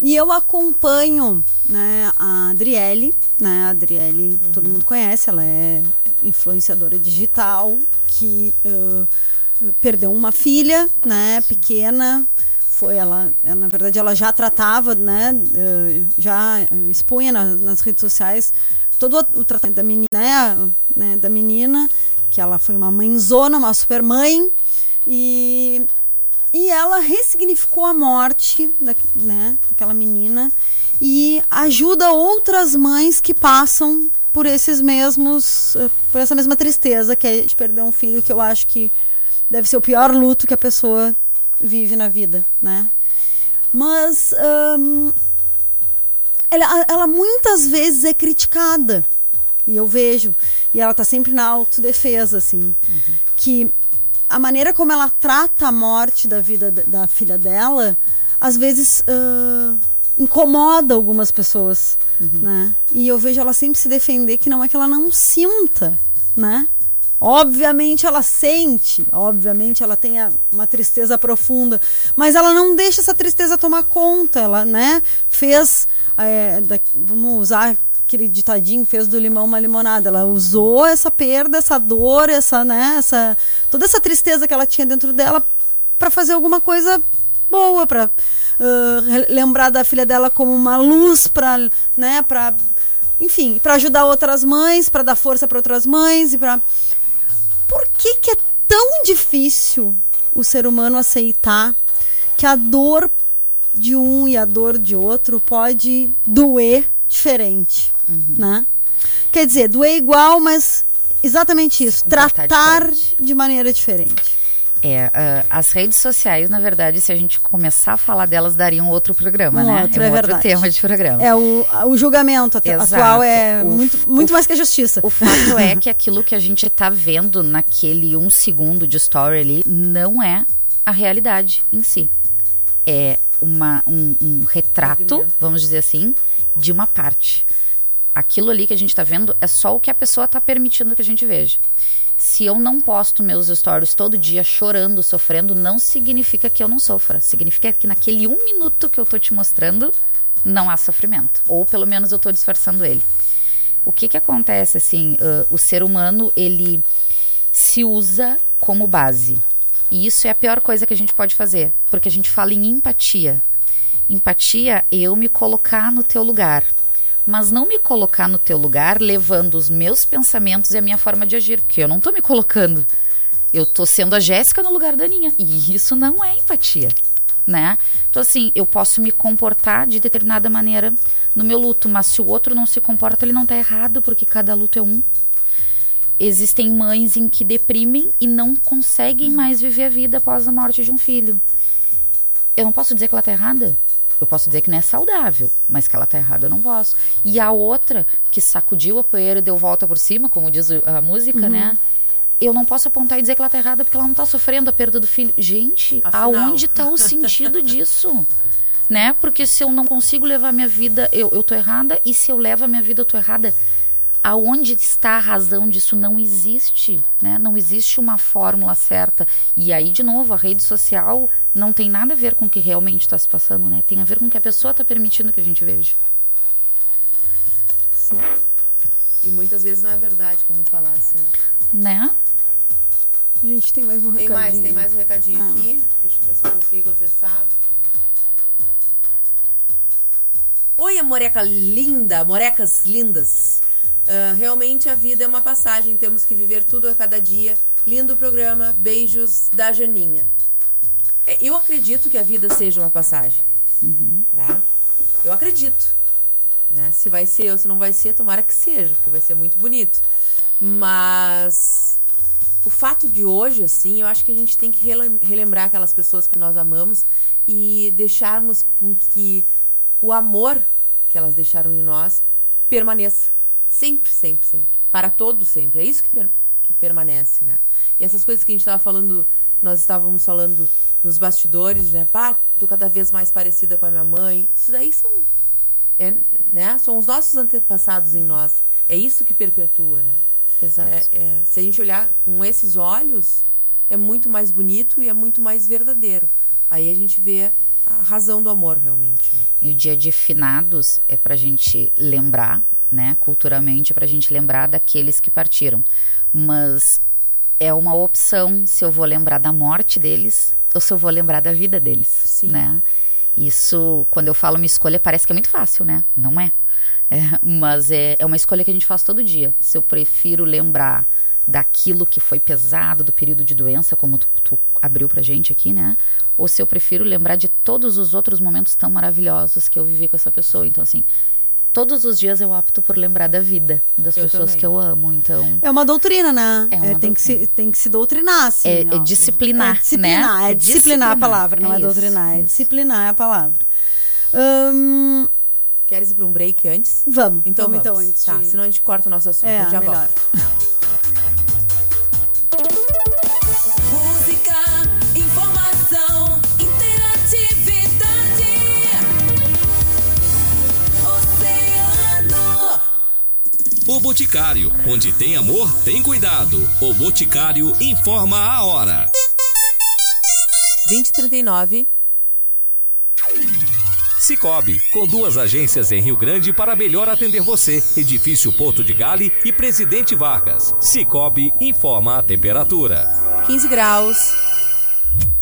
Speaker 2: E eu acompanho né, a Adriele, né? A Adriele, todo mundo conhece, ela é influenciadora digital que ah, perdeu uma filha, né, pequena. Foi ela, ela, na verdade, ela já tratava, né, ah, já ah, expunha na- nas redes sociais todo o, o tratamento da menina, né, né, da menina, que ela foi uma mãezona, uma super mãe. E e ela ressignificou a morte da, né, daquela menina e ajuda outras mães que passam por esses mesmos, eh, por essa mesma tristeza que é de perder um filho, que eu acho que deve ser o pior luto que a pessoa vive na vida, né? Mas ela, ela muitas vezes é criticada. E eu vejo. E ela tá sempre na autodefesa, assim. Que a maneira como ela trata a morte da vida da, da filha dela, às vezes ah, incomoda algumas pessoas, né? E eu vejo ela sempre se defender que não é que ela não sinta, né? Obviamente ela sente, obviamente ela tem uma tristeza profunda, mas ela não deixa essa tristeza tomar conta, ela, né, fez, é, da- vamos usar aquele ditadinho, fez do limão uma limonada, ela usou essa perda, essa dor, essa, né, essa, toda essa tristeza que ela tinha dentro dela para fazer alguma coisa boa, para uh, lembrar da filha dela como uma luz para, né, para enfim, para ajudar outras mães, para dar força para outras mães e para Por que que é tão difícil o ser humano aceitar que a dor de um e a dor de outro pode doer diferente, uhum. né? Quer dizer, doer igual, mas exatamente isso, tratar de maneira diferente.
Speaker 3: É, uh, as redes sociais, na verdade, se a gente começar a falar delas, daria um outro programa, um né?
Speaker 2: Outro, é um
Speaker 3: é
Speaker 2: outro
Speaker 3: tema de programa.
Speaker 2: É, o, o julgamento Exato. atual é o, muito, muito o, mais que a justiça.
Speaker 3: O fato é que aquilo que a gente está vendo naquele um segundo de story ali não é a realidade em si. É uma, um, um retrato, vamos dizer assim, de uma parte. Aquilo ali que a gente está vendo é só o que a pessoa está permitindo que a gente veja. Se eu não posto meus stories todo dia chorando, sofrendo, não significa que eu não sofra. Significa que naquele um minuto que eu tô te mostrando, não há sofrimento. Ou pelo menos eu tô disfarçando ele. O que que acontece, assim, uh, o ser humano, ele se usa como base. E isso é a pior coisa que a gente pode fazer, porque a gente fala em empatia. Empatia é eu me colocar no teu lugar, mas não me colocar no teu lugar levando os meus pensamentos e a minha forma de agir, porque eu não tô me colocando. Eu tô sendo a Jéssica no lugar da Aninha. E isso não é empatia, né? Então, assim, eu posso me comportar de determinada maneira no meu luto, mas se o outro não se comporta, ele não tá errado, porque cada luto é um existem mães em que deprimem e não conseguem mais viver a vida após a morte de um filho. Eu não posso dizer que ela está errada. Eu posso dizer que não é saudável, mas que ela está errada eu não posso. E a outra que sacudiu a poeira e deu volta por cima, como diz a música, uhum. né? Eu não posso apontar e dizer que ela está errada porque ela não está sofrendo a perda do filho. Gente, Afinal. aonde está o sentido disso? né? Porque se eu não consigo levar minha vida, eu, eu tô errada. E se eu levo a minha vida, eu tô errada aonde está a razão disso não existe, né? Não existe uma fórmula certa. E aí, de novo, a rede social não tem nada a ver com o que realmente está se passando, né? Tem a ver com o que a pessoa está permitindo que a gente veja.
Speaker 1: Sim. E muitas vezes não é verdade, como falasse. Né?
Speaker 3: né?
Speaker 2: A gente tem mais um recadinho. Tem
Speaker 1: mais, tem mais um recadinho ah. aqui. Deixa eu ver se eu consigo acessar. Oi, moreca linda, morecas lindas. Uh, realmente a vida é uma passagem, temos que viver tudo a cada dia. Lindo programa, beijos da Janinha. É, eu acredito que a vida seja uma passagem. Uhum. Tá? Eu acredito. Né? Se vai ser ou se não vai ser, tomara que seja, porque vai ser muito bonito. Mas o fato de hoje, assim, eu acho que a gente tem que relembrar aquelas pessoas que nós amamos e deixarmos com que o amor que elas deixaram em nós permaneça. Sempre, sempre, sempre. Para todos sempre. É isso que, per que permanece, né? E essas coisas que a gente estava falando, nós estávamos falando nos bastidores, né? Pá, tô cada vez mais parecida com a minha mãe. Isso daí são, é, né? São os nossos antepassados em nós. É isso que perpetua, né?
Speaker 3: Exato.
Speaker 1: É, é, se a gente olhar com esses olhos, é muito mais bonito e é muito mais verdadeiro. Aí a gente vê a razão do amor, realmente. Né?
Speaker 3: E o dia de finados é para a gente lembrar né, culturalmente, para a gente lembrar daqueles que partiram. Mas é uma opção se eu vou lembrar da morte deles ou se eu vou lembrar da vida deles, Sim. né? Isso, quando eu falo uma escolha, parece que é muito fácil, né? Não é. é mas é, é uma escolha que a gente faz todo dia. Se eu prefiro lembrar daquilo que foi pesado, do período de doença, como tu, tu abriu pra gente aqui, né? Ou se eu prefiro lembrar de todos os outros momentos tão maravilhosos que eu vivi com essa pessoa. Então, assim, todos os dias eu opto por lembrar da vida das eu pessoas também. que eu amo, então...
Speaker 2: É uma doutrina, né? É, é tem, que se, tem que se doutrinar, assim.
Speaker 3: É, é disciplinar,
Speaker 2: é disciplinar,
Speaker 3: né?
Speaker 2: É disciplinar, a palavra, não é, é doutrinar. É disciplinar a palavra. Hum...
Speaker 1: Queres ir para um break antes?
Speaker 2: Vamos.
Speaker 1: Então
Speaker 2: vamos,
Speaker 1: então
Speaker 2: antes.
Speaker 1: Tá, de... senão a gente corta o nosso assunto.
Speaker 2: É,
Speaker 1: já
Speaker 2: melhor.
Speaker 1: volto.
Speaker 4: O Boticário, onde tem amor, tem cuidado. O Boticário informa a hora.
Speaker 1: 2039.
Speaker 4: Cicobi, com duas agências em Rio Grande para melhor atender você. Edifício Porto de Gale e Presidente Vargas. Cicobi informa a temperatura.
Speaker 1: 15 graus.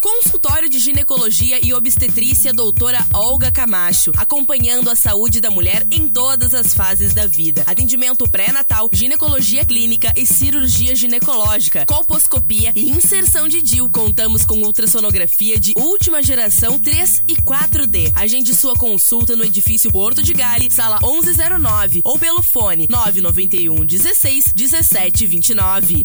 Speaker 14: Consultório de Ginecologia e Obstetrícia doutora Olga Camacho, acompanhando a saúde da mulher em todas as fases da vida. Atendimento pré-natal, ginecologia clínica e cirurgia ginecológica, colposcopia e inserção de DIL. Contamos com ultrassonografia de última geração 3 e 4D. Agende sua consulta no edifício Porto de Gale, sala 1109 ou pelo fone 991 16 17 29.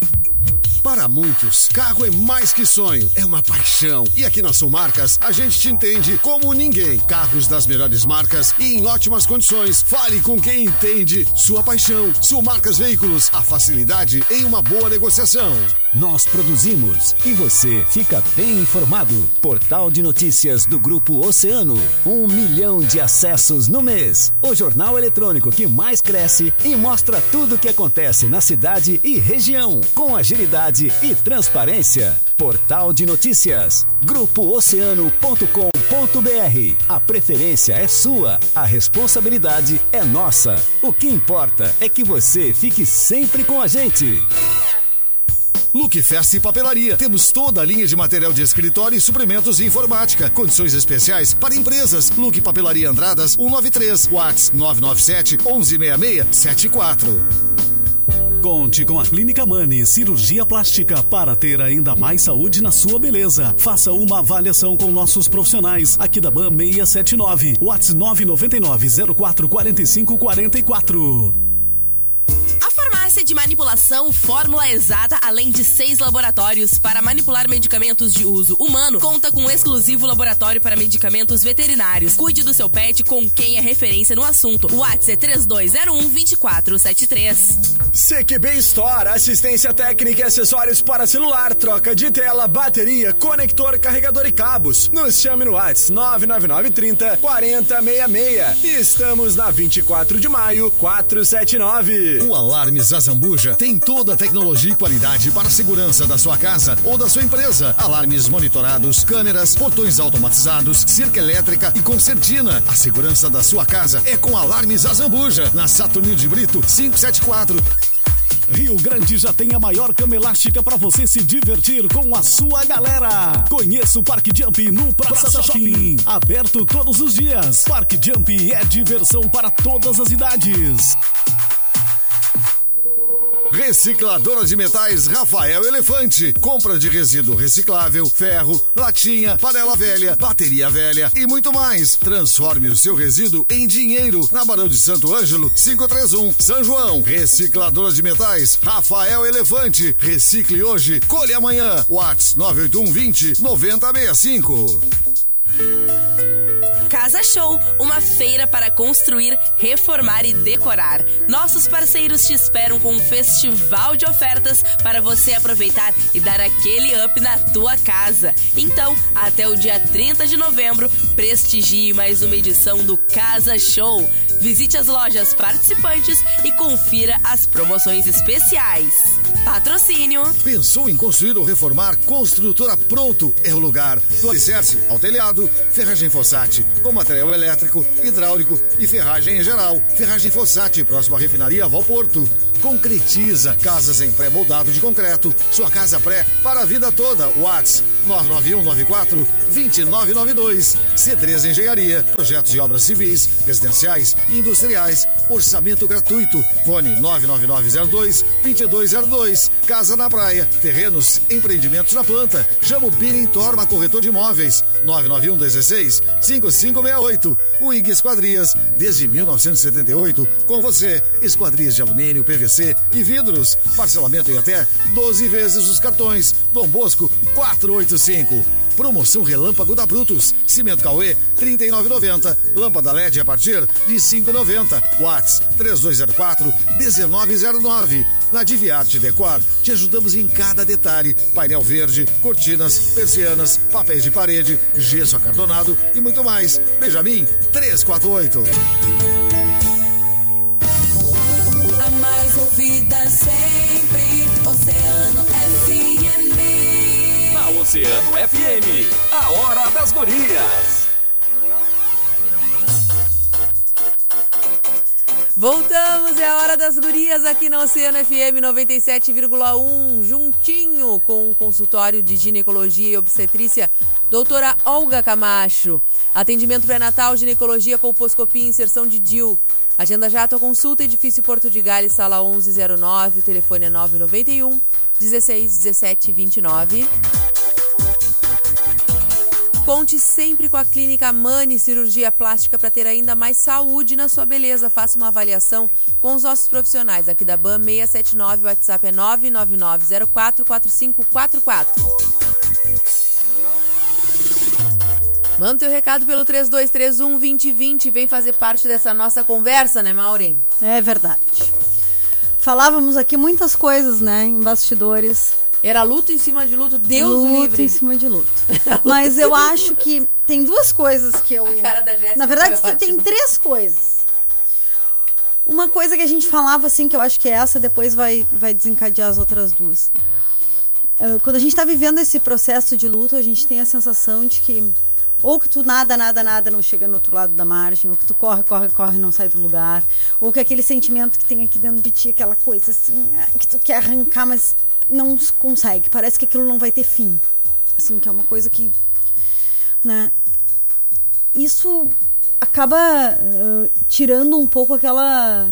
Speaker 8: Para muitos, carro é mais que sonho, é uma paixão. E aqui na Sulmarcas, a gente te entende como ninguém. Carros das melhores marcas e em ótimas condições. Fale com quem entende sua paixão. Sulmarcas Veículos, a facilidade em uma boa negociação.
Speaker 15: Nós produzimos e você fica bem informado. Portal de notícias do Grupo Oceano. Um milhão de acessos no mês. O jornal eletrônico que mais cresce e mostra tudo o que acontece na cidade e região. Com agilidade e transparência. Portal de notícias. GrupoOceano.com.br. A preferência é sua. A responsabilidade é nossa. O que importa é que você fique sempre com a gente.
Speaker 8: Look Festa e Papelaria. Temos toda a linha de material de escritório e suprimentos de informática. Condições especiais para empresas. Look Papelaria Andradas 193, Whats 997 1166 74.
Speaker 7: Conte com a Clínica Mani Cirurgia Plástica para ter ainda mais saúde na sua beleza. Faça uma avaliação com nossos profissionais aqui da BAM 679, WhatsApp 999 04 45 44.
Speaker 14: Farmácia de Manipulação Fórmula Exata, além de seis laboratórios para manipular medicamentos de uso humano, conta com um exclusivo laboratório para medicamentos veterinários. Cuide do seu pet com quem é referência no assunto. WhatsApp é 3201 2473.
Speaker 16: CQB Store, assistência técnica e acessórios para celular, troca de tela, bateria, conector, carregador e cabos. Nos chame no WhatsApp 99930 4066. Estamos na 24 de maio, 479.
Speaker 8: O Alarmes Azambuja tem toda a tecnologia e qualidade para a segurança da sua casa ou da sua empresa. Alarmes monitorados, câmeras, portões automatizados, cerca elétrica e concertina. A segurança da sua casa é com Alarmes Azambuja, na Saturnino de Brito 574.
Speaker 7: Rio Grande já tem a maior cama elástica para você se divertir com a sua galera. Conheça o Parque Jump no Praça, Praça Shopping. Shopping. Aberto todos os dias. Parque Jump é diversão para todas as idades.
Speaker 8: Recicladora de metais Rafael Elefante. Compra de resíduo reciclável, ferro, latinha, panela velha, bateria velha e muito mais. Transforme o seu resíduo em dinheiro na Barão de Santo Ângelo 531, São João. Recicladora de metais Rafael Elefante. Recicle hoje, colhe amanhã. Whats 981 20 9065.
Speaker 14: Casa Show, uma feira para construir, reformar e decorar. Nossos parceiros te esperam com um festival de ofertas para você aproveitar e dar aquele up na tua casa. Então, até o dia 30 de novembro, prestigie mais uma edição do Casa Show. Visite as lojas participantes e confira as promoções especiais. Patrocínio.
Speaker 8: Pensou em construir ou reformar? Construtora Pronto é o lugar. Do alicerce ao telhado, ferragem Fossati, com material elétrico, hidráulico e ferragem em geral. Ferragem Fossati, próxima refinaria Valporto. Concretiza casas em pré-moldado de concreto. Sua casa pré para a vida toda. Whats 99194 2992. C3 Engenharia. Projetos de obras civis, residenciais e industriais. Orçamento gratuito. Fone 99902 2202. Casa na praia. Terrenos, empreendimentos na planta. Chama o Birim Torma Corretor de Imóveis. 991 16 5568. O IG Esquadrias, desde 1978, com você. Esquadrias de alumínio, PVC e vidros. Parcelamento em até 12 vezes os cartões. Dom Bosco 485. Promoção Relâmpago da Brutus. Cimento Cauê, 39,90. Lâmpada LED a partir de 5,90. Watts, 3204-1909. Na Diviarte Decor, te ajudamos em cada detalhe. Painel verde, cortinas, persianas, papéis de parede, gesso acartonado e muito mais. Benjamin, 348.
Speaker 6: Mais ouvida sempre, Oceano FM.
Speaker 4: Na Oceano FM, a hora das gurias.
Speaker 1: Voltamos, é a hora das gurias aqui na Oceano FM 97,1, juntinho com o consultório de ginecologia e obstetrícia, doutora Olga Camacho. Atendimento pré-natal, ginecologia, colposcopia inserção de DIL. Agenda já a tua consulta, edifício Porto de Gales, sala 1109, o telefone é 991 16 17 29. Conte sempre com a Clínica Mani Cirurgia Plástica para ter ainda mais saúde na sua beleza. Faça uma avaliação com os nossos profissionais aqui da BAM 679, o WhatsApp é 999044544. Manda teu recado pelo 3231 2020. Vem fazer parte dessa nossa conversa, né, Maureen?
Speaker 2: É verdade. Falávamos aqui muitas coisas, né, em bastidores.
Speaker 1: Era luto em cima de luto, Deus
Speaker 2: luto
Speaker 1: livre.
Speaker 2: em cima de luto. Mas eu acho que tem duas coisas que eu. Na verdade, tem três coisas. Uma coisa que a gente falava assim, que eu acho que essa depois vai, vai desencadear as outras duas. Ah, Quando a gente tá vivendo esse processo de luto, a gente tem a sensação de que ou que tu nada, nada, nada não chega no outro lado da margem, ou que tu corre, corre, corre e não sai do lugar, ou que aquele sentimento que tem aqui dentro de ti, aquela coisa assim, que tu quer arrancar, mas não consegue. Parece que aquilo não vai ter fim. Assim, que é uma coisa que. Né? Isso acaba ah, tirando um pouco aquela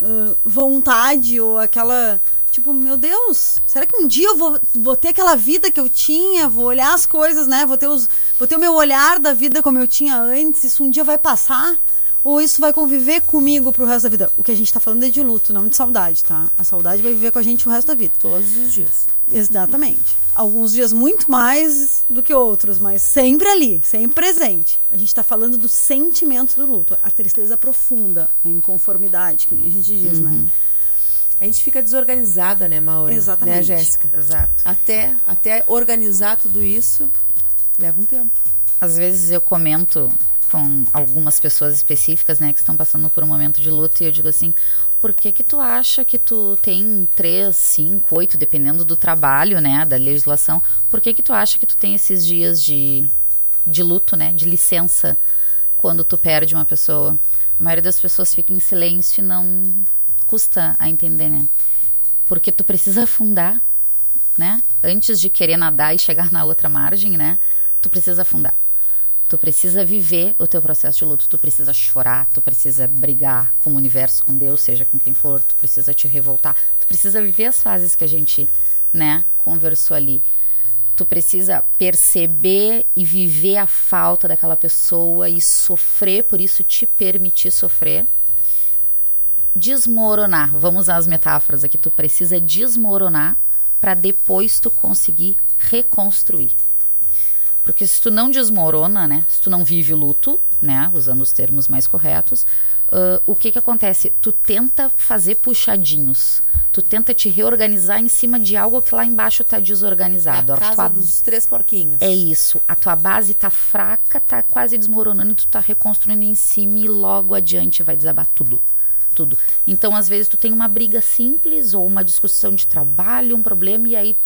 Speaker 2: ah, vontade ou aquela. Tipo, meu Deus, será que um dia eu vou, vou ter aquela vida que eu tinha? Vou olhar as coisas, né? Vou ter, os, vou ter o meu olhar da vida como eu tinha antes? Isso um dia vai passar? Ou isso vai conviver comigo pro resto da vida? O que a gente tá falando é de luto, não de saudade, tá? A saudade vai viver com a gente o resto da vida.
Speaker 1: Todos os dias.
Speaker 2: Exatamente. Alguns dias muito mais do que outros, mas sempre ali, sempre presente. A gente tá falando do sentimento do luto, a tristeza profunda, a inconformidade, que a gente diz, né?
Speaker 1: A gente fica desorganizada, né, Maureen?
Speaker 2: Exatamente.
Speaker 1: Né, Jéssica?
Speaker 3: Exato.
Speaker 1: Até, até organizar tudo isso leva um tempo.
Speaker 3: Às vezes eu comento com algumas pessoas específicas, né, que estão passando por um momento de luto e eu digo assim, por que que tu acha que tu tem três, cinco, oito, dependendo do trabalho, né, da legislação, por que que tu acha que tu tem esses dias de, de luto, né, de licença quando tu perde uma pessoa? A maioria das pessoas fica em silêncio e não custa a entender, né? Porque tu precisa afundar, né? Antes de querer nadar e chegar na outra margem, né? Tu precisa afundar. Tu precisa viver o teu processo de luto, tu precisa chorar, tu precisa brigar com o universo, com Deus, seja com quem for, tu precisa te revoltar, tu precisa viver as fases que a gente, né, conversou ali. Tu precisa perceber e viver a falta daquela pessoa e sofrer, por isso te permitir sofrer. Desmoronar, vamos usar as metáforas aqui, tu precisa desmoronar para depois tu conseguir reconstruir. Porque se tu não desmorona, né? Se tu não vive o luto, né? Usando os termos mais corretos, ah, o que que acontece? Tu tenta fazer puxadinhos. Tu tenta te reorganizar em cima de algo que lá embaixo tá desorganizado.
Speaker 1: É a
Speaker 3: A
Speaker 1: casa
Speaker 3: tua-
Speaker 1: dos três porquinhos.
Speaker 3: é isso. A tua base tá fraca, tá quase desmoronando e tu tá reconstruindo em cima e logo adiante vai desabar tudo. Tudo. Então, às vezes, tu tem uma briga simples ou uma discussão de trabalho, um problema, e aí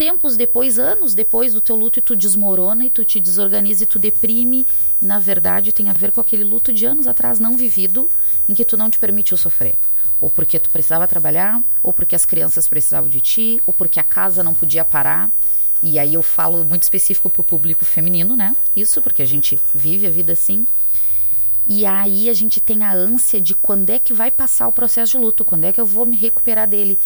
Speaker 3: tempos depois, anos depois do teu luto, e tu desmorona e tu te desorganiza e tu deprime. Na verdade, tem a ver com aquele luto de anos atrás não vivido, em que tu não te permitiu sofrer. Ou porque tu precisava trabalhar, ou porque as crianças precisavam de ti, ou porque a casa não podia parar. E aí eu falo muito específico pro público feminino, né? Isso, porque a gente vive a vida assim. E aí a gente tem a ânsia de quando é que vai passar o processo de luto, quando é que eu vou me recuperar dele.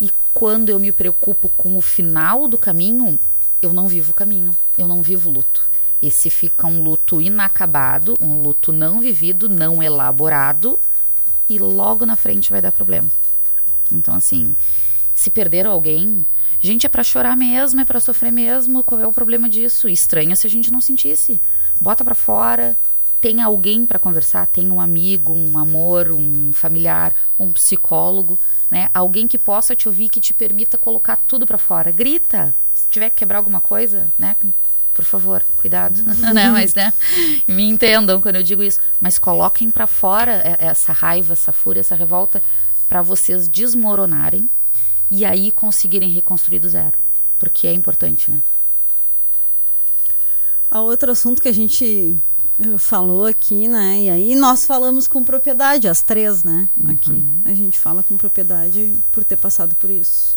Speaker 3: E quando eu me preocupo com o final do caminho, eu não vivo o caminho, eu não vivo o luto. Esse fica um luto inacabado, um luto não vivido, não elaborado, e logo na frente vai dar problema. Então, assim, se perder alguém, gente, é pra chorar mesmo, é pra sofrer mesmo. Qual é o problema disso? Estranha se a gente não sentisse. Bota pra fora, tem alguém pra conversar, tem um amigo, um amor, um familiar, um psicólogo, né? Alguém que possa te ouvir, que te permita colocar tudo pra fora. Grita, se tiver que quebrar alguma coisa, né? Por favor, cuidado, né? Mas, né? Me entendam quando eu digo isso. Mas coloquem pra fora essa raiva, essa fúria, essa revolta pra vocês desmoronarem e aí conseguirem reconstruir do zero. Porque é importante, né?
Speaker 2: A outro assunto que a gente falou aqui, né? E aí nós falamos com propriedade, as três, né? Aqui.
Speaker 1: Uhum.
Speaker 2: A gente fala com propriedade por ter passado por isso.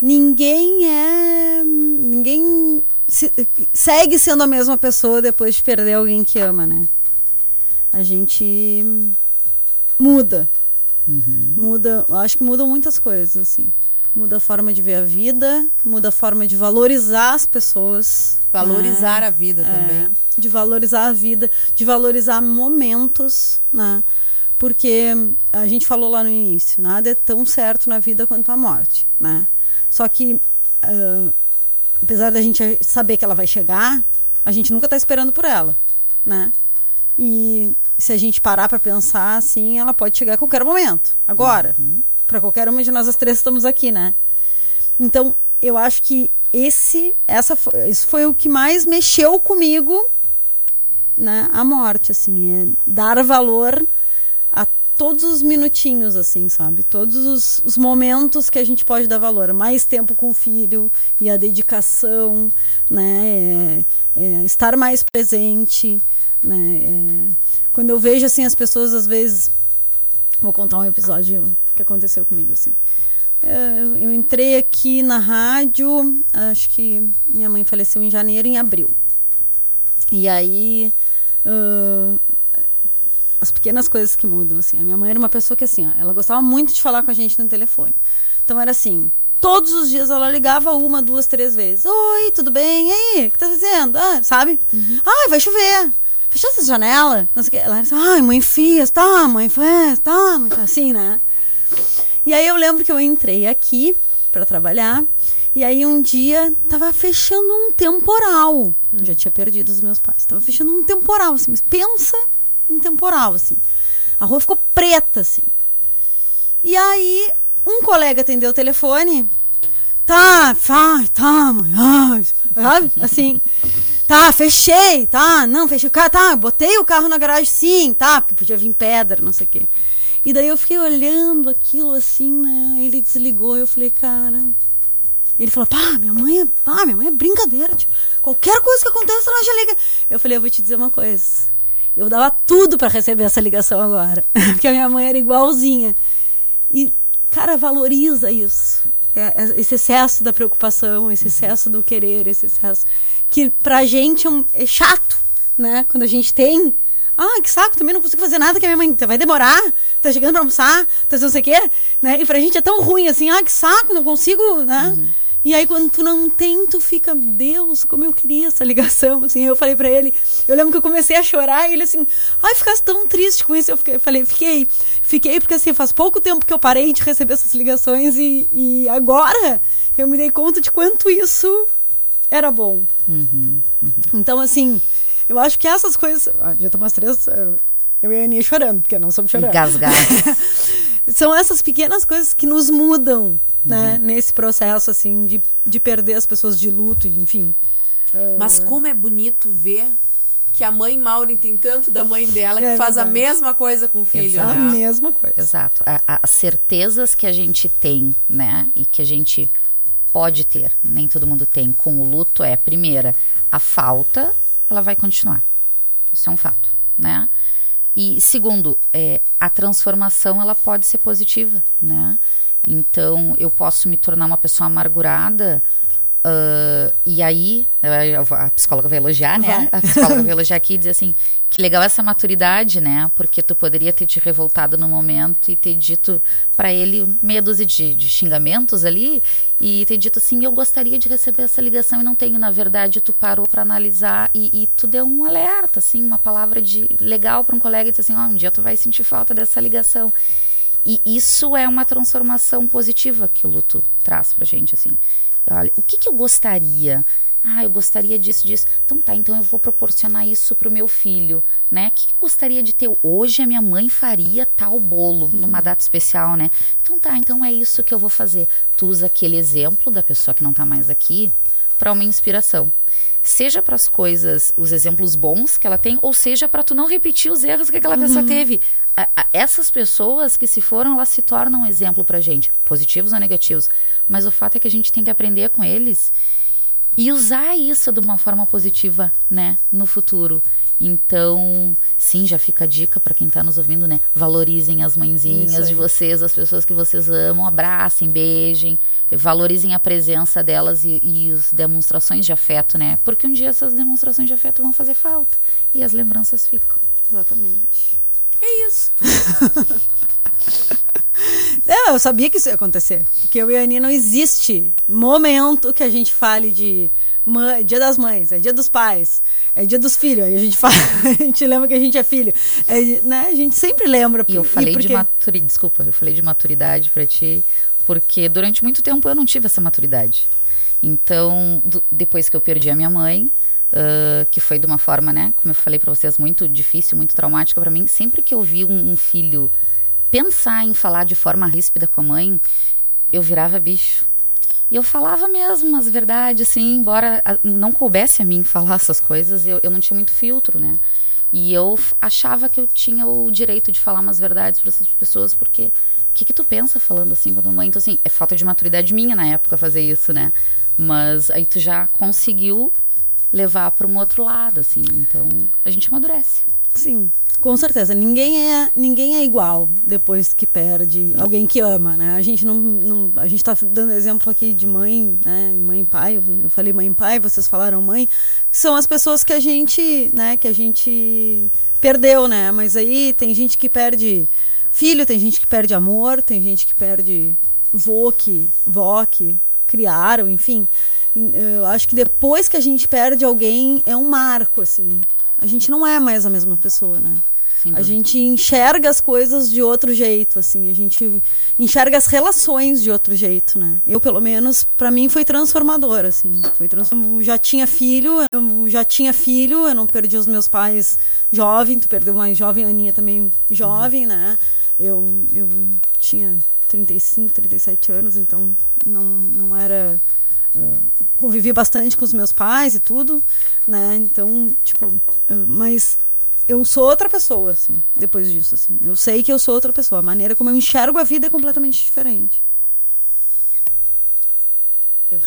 Speaker 2: Ninguém é. Ninguém se- segue sendo a mesma pessoa depois de perder alguém que ama, né? A gente muda. Muda, eu acho que mudam muitas coisas, assim. Muda a forma de ver a vida, muda a forma de valorizar as pessoas.
Speaker 1: Valorizar
Speaker 2: né?
Speaker 1: a vida
Speaker 2: É,
Speaker 1: também.
Speaker 2: de valorizar a vida, de valorizar momentos, né? Porque a gente falou lá no início, nada é tão certo na vida quanto a morte, né? Só que, ah, apesar da gente saber que ela vai chegar, a gente nunca está esperando por ela, né? E se a gente parar para pensar assim, ela pode chegar a qualquer momento, agora. Para qualquer uma de nós as três estamos aqui, né? Então, eu acho que esse, essa, isso foi o que mais mexeu comigo, né? A morte, assim, é dar valor a todos os minutinhos, assim, sabe? Todos os, os momentos que a gente pode dar valor. Mais tempo com o filho e a dedicação, né? É- é estar mais presente, né? É, quando eu vejo, assim, as pessoas, às vezes... Vou contar um episódio que aconteceu comigo, assim. É, Eu entrei aqui na rádio, acho que minha mãe faleceu em janeiro, em abril. E aí, ah, as pequenas coisas que mudam, assim. A minha mãe era uma pessoa que, assim, ó, ela gostava muito de falar com a gente no telefone. Então era assim, todos os dias ela ligava uma, duas, três vezes. Oi, tudo bem? E aí, o que tá fazendo? Ah, sabe? Ai, vai chover. Fechou essa janela? Não sei o que. Ela assim, ai, mãe, fias, tá, mãe, fez, tá, tá assim, né? E aí eu lembro que eu entrei aqui para trabalhar. E aí um dia tava fechando um temporal. Eu já tinha perdido os meus pais. Tava fechando um temporal, assim. Mas pensa em temporal, assim. A rua ficou preta, assim. E aí um colega atendeu o telefone. Tá, vai, tá, mãe. Ai, sabe? Assim. Tá, fechei, tá, não, fechei o carro, tá, botei o carro na garagem, sim, tá, porque podia vir pedra, não sei o quê. E daí eu fiquei olhando aquilo assim, né? Ele desligou, eu falei, cara. Ele falou, pá, minha mãe é, pá, minha mãe é brincadeira, tipo, qualquer coisa que aconteça, ela já liga. Eu falei, eu vou te dizer uma coisa. Eu dava tudo pra receber essa ligação agora, porque a minha mãe era igualzinha. E, cara, valoriza isso. É, é, esse excesso da preocupação, esse excesso do querer, esse excesso que pra gente é, é chato, né? Quando a gente tem. Ah, que saco, também não consigo fazer nada que a minha mãe vai demorar, tá chegando pra almoçar, tá fazendo não sei o quê, né? E pra gente é tão ruim assim, ah, que saco, não consigo, né? E aí quando tu não tem, tu fica, Deus, como eu queria essa ligação, assim. Eu falei pra ele, eu lembro que eu comecei a chorar e ele assim, ai, ficasse tão triste com isso. Eu fiquei, falei, fiquei, fiquei porque assim, faz pouco tempo que eu parei de receber essas ligações e, e agora eu me dei conta de quanto isso era bom. Então, assim, eu acho que essas coisas. Ah, já estamos três. ah, Eu e a Aninha chorando, porque não somos chorando.
Speaker 3: Engasgadas.
Speaker 2: São essas pequenas coisas que nos mudam, né? Nesse processo, assim, de, de perder as pessoas de luto, enfim.
Speaker 1: Mas
Speaker 2: Ah,
Speaker 1: como é bonito ver que a mãe Maureen tem tanto da mãe dela que
Speaker 2: É
Speaker 1: faz a mesma coisa com o filho.
Speaker 3: Exato.
Speaker 1: né?
Speaker 2: mesma coisa.
Speaker 3: Exato. A- a- as certezas que a gente tem, né? E que a gente pode ter, nem todo mundo tem, com o luto é, primeira, a falta, ela vai continuar. Isso é um fato, né? E segundo, é, a transformação ela pode ser positiva, né? Então eu posso me tornar uma pessoa amargurada ah, e aí a psicóloga vai elogiar, né?
Speaker 2: Vai.
Speaker 3: A psicóloga vai elogiar aqui e dizer assim que legal essa maturidade, né? Porque tu poderia ter te revoltado no momento e ter dito pra ele meia dúzia de, de xingamentos ali e ter dito assim, eu gostaria de receber essa ligação e não tenho. Na verdade, tu parou pra analisar e, e tu deu um alerta, assim, uma palavra de legal pra um colega e disse assim, ó, um dia tu vai sentir falta dessa ligação. E isso é uma transformação positiva que o luto traz pra gente, assim. Olha, o que, que eu gostaria? Ah, eu gostaria disso, disso. Então tá, então eu vou proporcionar isso pro meu filho, né? O que, que eu gostaria de ter? Hoje a minha mãe faria tal bolo numa data especial, né? Então tá, então é isso que eu vou fazer. Tu usa aquele exemplo da pessoa que não tá mais aqui para uma inspiração. Seja para as coisas, os exemplos bons que ela tem, ou seja para tu não repetir os erros que aquela pessoa
Speaker 2: Uhum.
Speaker 3: teve. A- a- essas pessoas que se foram, elas se tornam um exemplo pra gente, positivos ou negativos. Mas o fato é que a gente tem que aprender com eles e usar isso de uma forma positiva, né, no futuro. Então, sim, já fica a dica para quem está nos ouvindo, né? Valorizem as mãezinhas de vocês, as pessoas que vocês amam, abracem, beijem, valorizem a presença delas e, e as demonstrações de afeto, né? Porque um dia essas demonstrações de afeto vão fazer falta e as lembranças ficam.
Speaker 2: Exatamente.
Speaker 1: É isso.
Speaker 2: É, eu sabia que isso ia acontecer. Porque eu e a Ani não existe momento que a gente fale de mãe, dia das mães, é dia dos pais, é dia dos filhos. Aí a gente fala, a gente lembra que a gente é filho. É, né? A gente sempre lembra.
Speaker 3: E eu falei
Speaker 2: porque...
Speaker 3: de maturidade, desculpa, eu falei de maturidade para ti, porque durante muito tempo eu não tive essa maturidade. Então, do, depois que eu perdi a minha mãe, Uh, que foi de uma forma, né, como eu falei para vocês, muito difícil, muito traumática para mim. Sempre que eu vi um, um, filho pensar em falar de forma ríspida com a mãe, eu virava bicho. E eu falava mesmo as verdades, assim, embora não coubesse a mim falar essas coisas, eu, eu não tinha muito filtro, né? E eu achava que eu tinha o direito de falar umas verdades para essas pessoas, porque o que, que tu pensa falando assim com a tua mãe? Então, assim, é falta de maturidade minha na época fazer isso, né? Mas aí tu já conseguiu levar para um outro lado, assim. Então, a gente amadurece.
Speaker 2: Sim, com certeza. Ninguém é, ninguém é igual depois que perde alguém que ama, né? A gente não, não a gente tá dando exemplo aqui de mãe, né? Mãe e pai. Eu falei mãe e pai, vocês falaram mãe, são as pessoas que a gente, né, que a gente perdeu, né? Mas aí tem gente que perde filho, tem gente que perde amor, tem gente que perde vô que, vó que criaram, enfim. Eu acho que depois que a gente perde alguém, é um marco, assim. A gente não é mais a mesma pessoa, né? A gente enxerga as coisas de outro jeito, assim. A gente enxerga as relações de outro jeito, né? Eu, pelo menos, para mim foi transformador, assim. Foi. Eu já tinha filho, eu já tinha filho, eu não perdi os meus pais jovem, tu perdeu mais jovem, a Aninha também jovem, uhum. né? Eu, eu tinha 35, 37 anos, então não, não era convivi bastante com os meus pais e tudo, né? Então, tipo, mas eu sou outra pessoa, assim, depois disso, assim. Eu sei que eu sou outra pessoa. A maneira como eu enxergo a vida é completamente diferente.
Speaker 1: Eu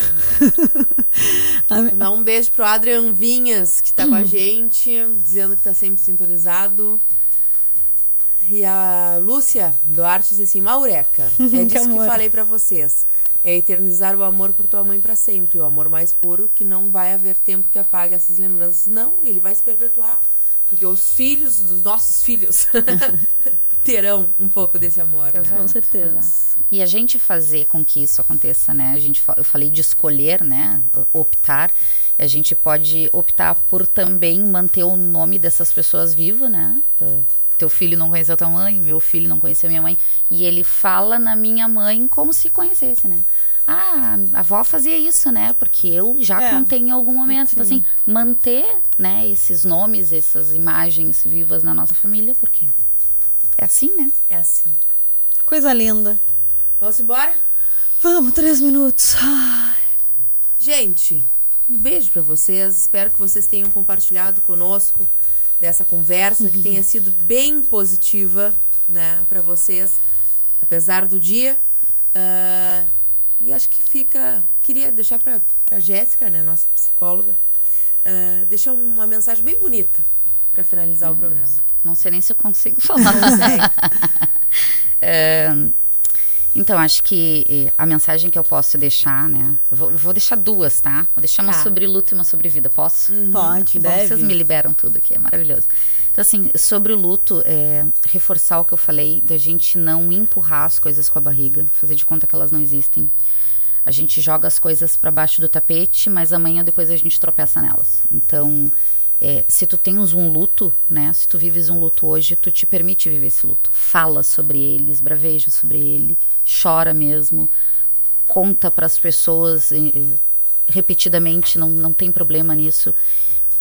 Speaker 1: Dar um beijo pro Adrian Vinhas, que tá com a gente, dizendo que tá sempre sintonizado. E a Lúcia Duarte diz assim: Maureca, é disso que, que falei para vocês é eternizar o amor por tua mãe para sempre, o amor mais puro, que não vai haver tempo que apague essas lembranças. Não, ele vai se perpetuar, porque os filhos dos nossos filhos terão um pouco desse amor. Né?
Speaker 2: Com certeza.
Speaker 3: E a gente fazer com que isso aconteça, né? A gente, eu falei de escolher, né? Optar. A gente pode optar por também manter o nome dessas pessoas vivo, né? Teu filho não conheceu tua mãe, meu filho não conheceu minha mãe. E ele fala na minha mãe como se conhecesse, né? Ah, a avó fazia isso, né? Porque eu já é. contei em algum momento. Sim. Então, assim, manter né, esses nomes, essas imagens vivas na nossa família, porque é assim, né?
Speaker 1: É assim.
Speaker 2: Coisa linda.
Speaker 1: Vamos embora?
Speaker 2: Vamos, três minutos. Ai.
Speaker 1: Gente, um beijo para vocês. Espero que vocês tenham compartilhado conosco dessa conversa, que tenha sido bem positiva, né, para vocês, apesar do dia. Uh, e acho que fica. Queria deixar para a Jéssica, né, nossa psicóloga, uh, deixar uma mensagem bem bonita para finalizar o programa.
Speaker 3: Não sei nem se eu consigo falar. é, Então, acho que a mensagem que eu posso deixar, né? Vou, vou deixar duas, tá? Vou deixar uma tá. sobre luto e uma sobre vida. Posso?
Speaker 2: Uhum. Pode, que deve.
Speaker 3: Vocês me liberam tudo aqui, é maravilhoso. Então, assim, sobre o luto, é, reforçar o que eu falei, da gente não empurrar as coisas com a barriga, fazer de conta que elas não existem. A gente joga as coisas para baixo do tapete, mas amanhã depois a gente tropeça nelas. Então, é, se tu tens um luto, né? Se tu vives um luto hoje, tu te permite viver esse luto. Fala sobre ele, esbraveja sobre ele, chora mesmo, conta para as pessoas repetidamente, não, não tem problema nisso,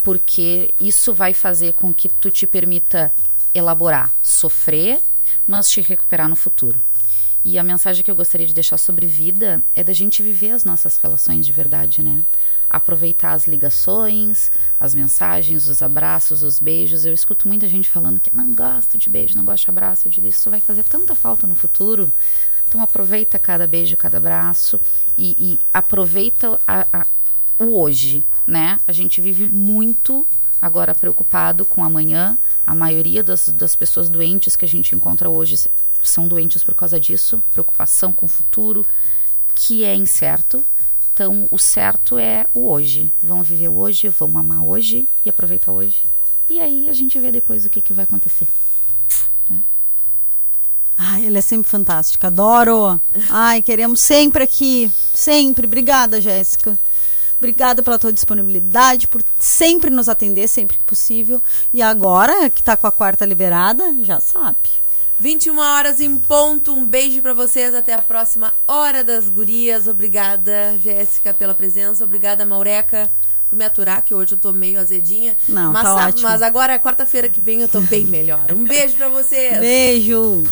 Speaker 3: porque isso vai fazer com que tu te permita elaborar, sofrer, mas te recuperar no futuro. E a mensagem que eu gostaria de deixar sobre vida é da gente viver as nossas relações de verdade, né? aproveitar as ligações, as mensagens, os abraços, os beijos. Eu escuto muita gente falando que não gosto de beijo, não gosto de abraço. Eu digo, isso vai fazer tanta falta no futuro. Então aproveita cada beijo, cada abraço e, e aproveita a, a, o hoje, né? A gente vive muito agora preocupado com amanhã. A maioria das, das pessoas doentes que a gente encontra hoje são doentes por causa disso, preocupação com o futuro, que é incerto. Então, o certo é o hoje. Vamos viver hoje, vamos amar hoje e aproveitar hoje. E aí a gente vê depois o que, que vai acontecer.
Speaker 2: Ai, ela é sempre fantástica, adoro. Ai, queremos sempre aqui, sempre. Obrigada, Jéssica. Obrigada pela tua disponibilidade, por sempre nos atender, sempre que possível. E agora, que tá com a quarta liberada, já sabe.
Speaker 1: 21 horas em ponto. Um beijo para vocês. Até a próxima Hora das Gurias. Obrigada, Jéssica, pela presença. Obrigada, Maureca, por me aturar, que hoje eu tô meio azedinha.
Speaker 2: Não,
Speaker 1: mas,
Speaker 2: tá ótimo.
Speaker 1: mas agora, quarta-feira que vem, eu tô bem melhor. Um beijo para vocês.
Speaker 2: Beijo.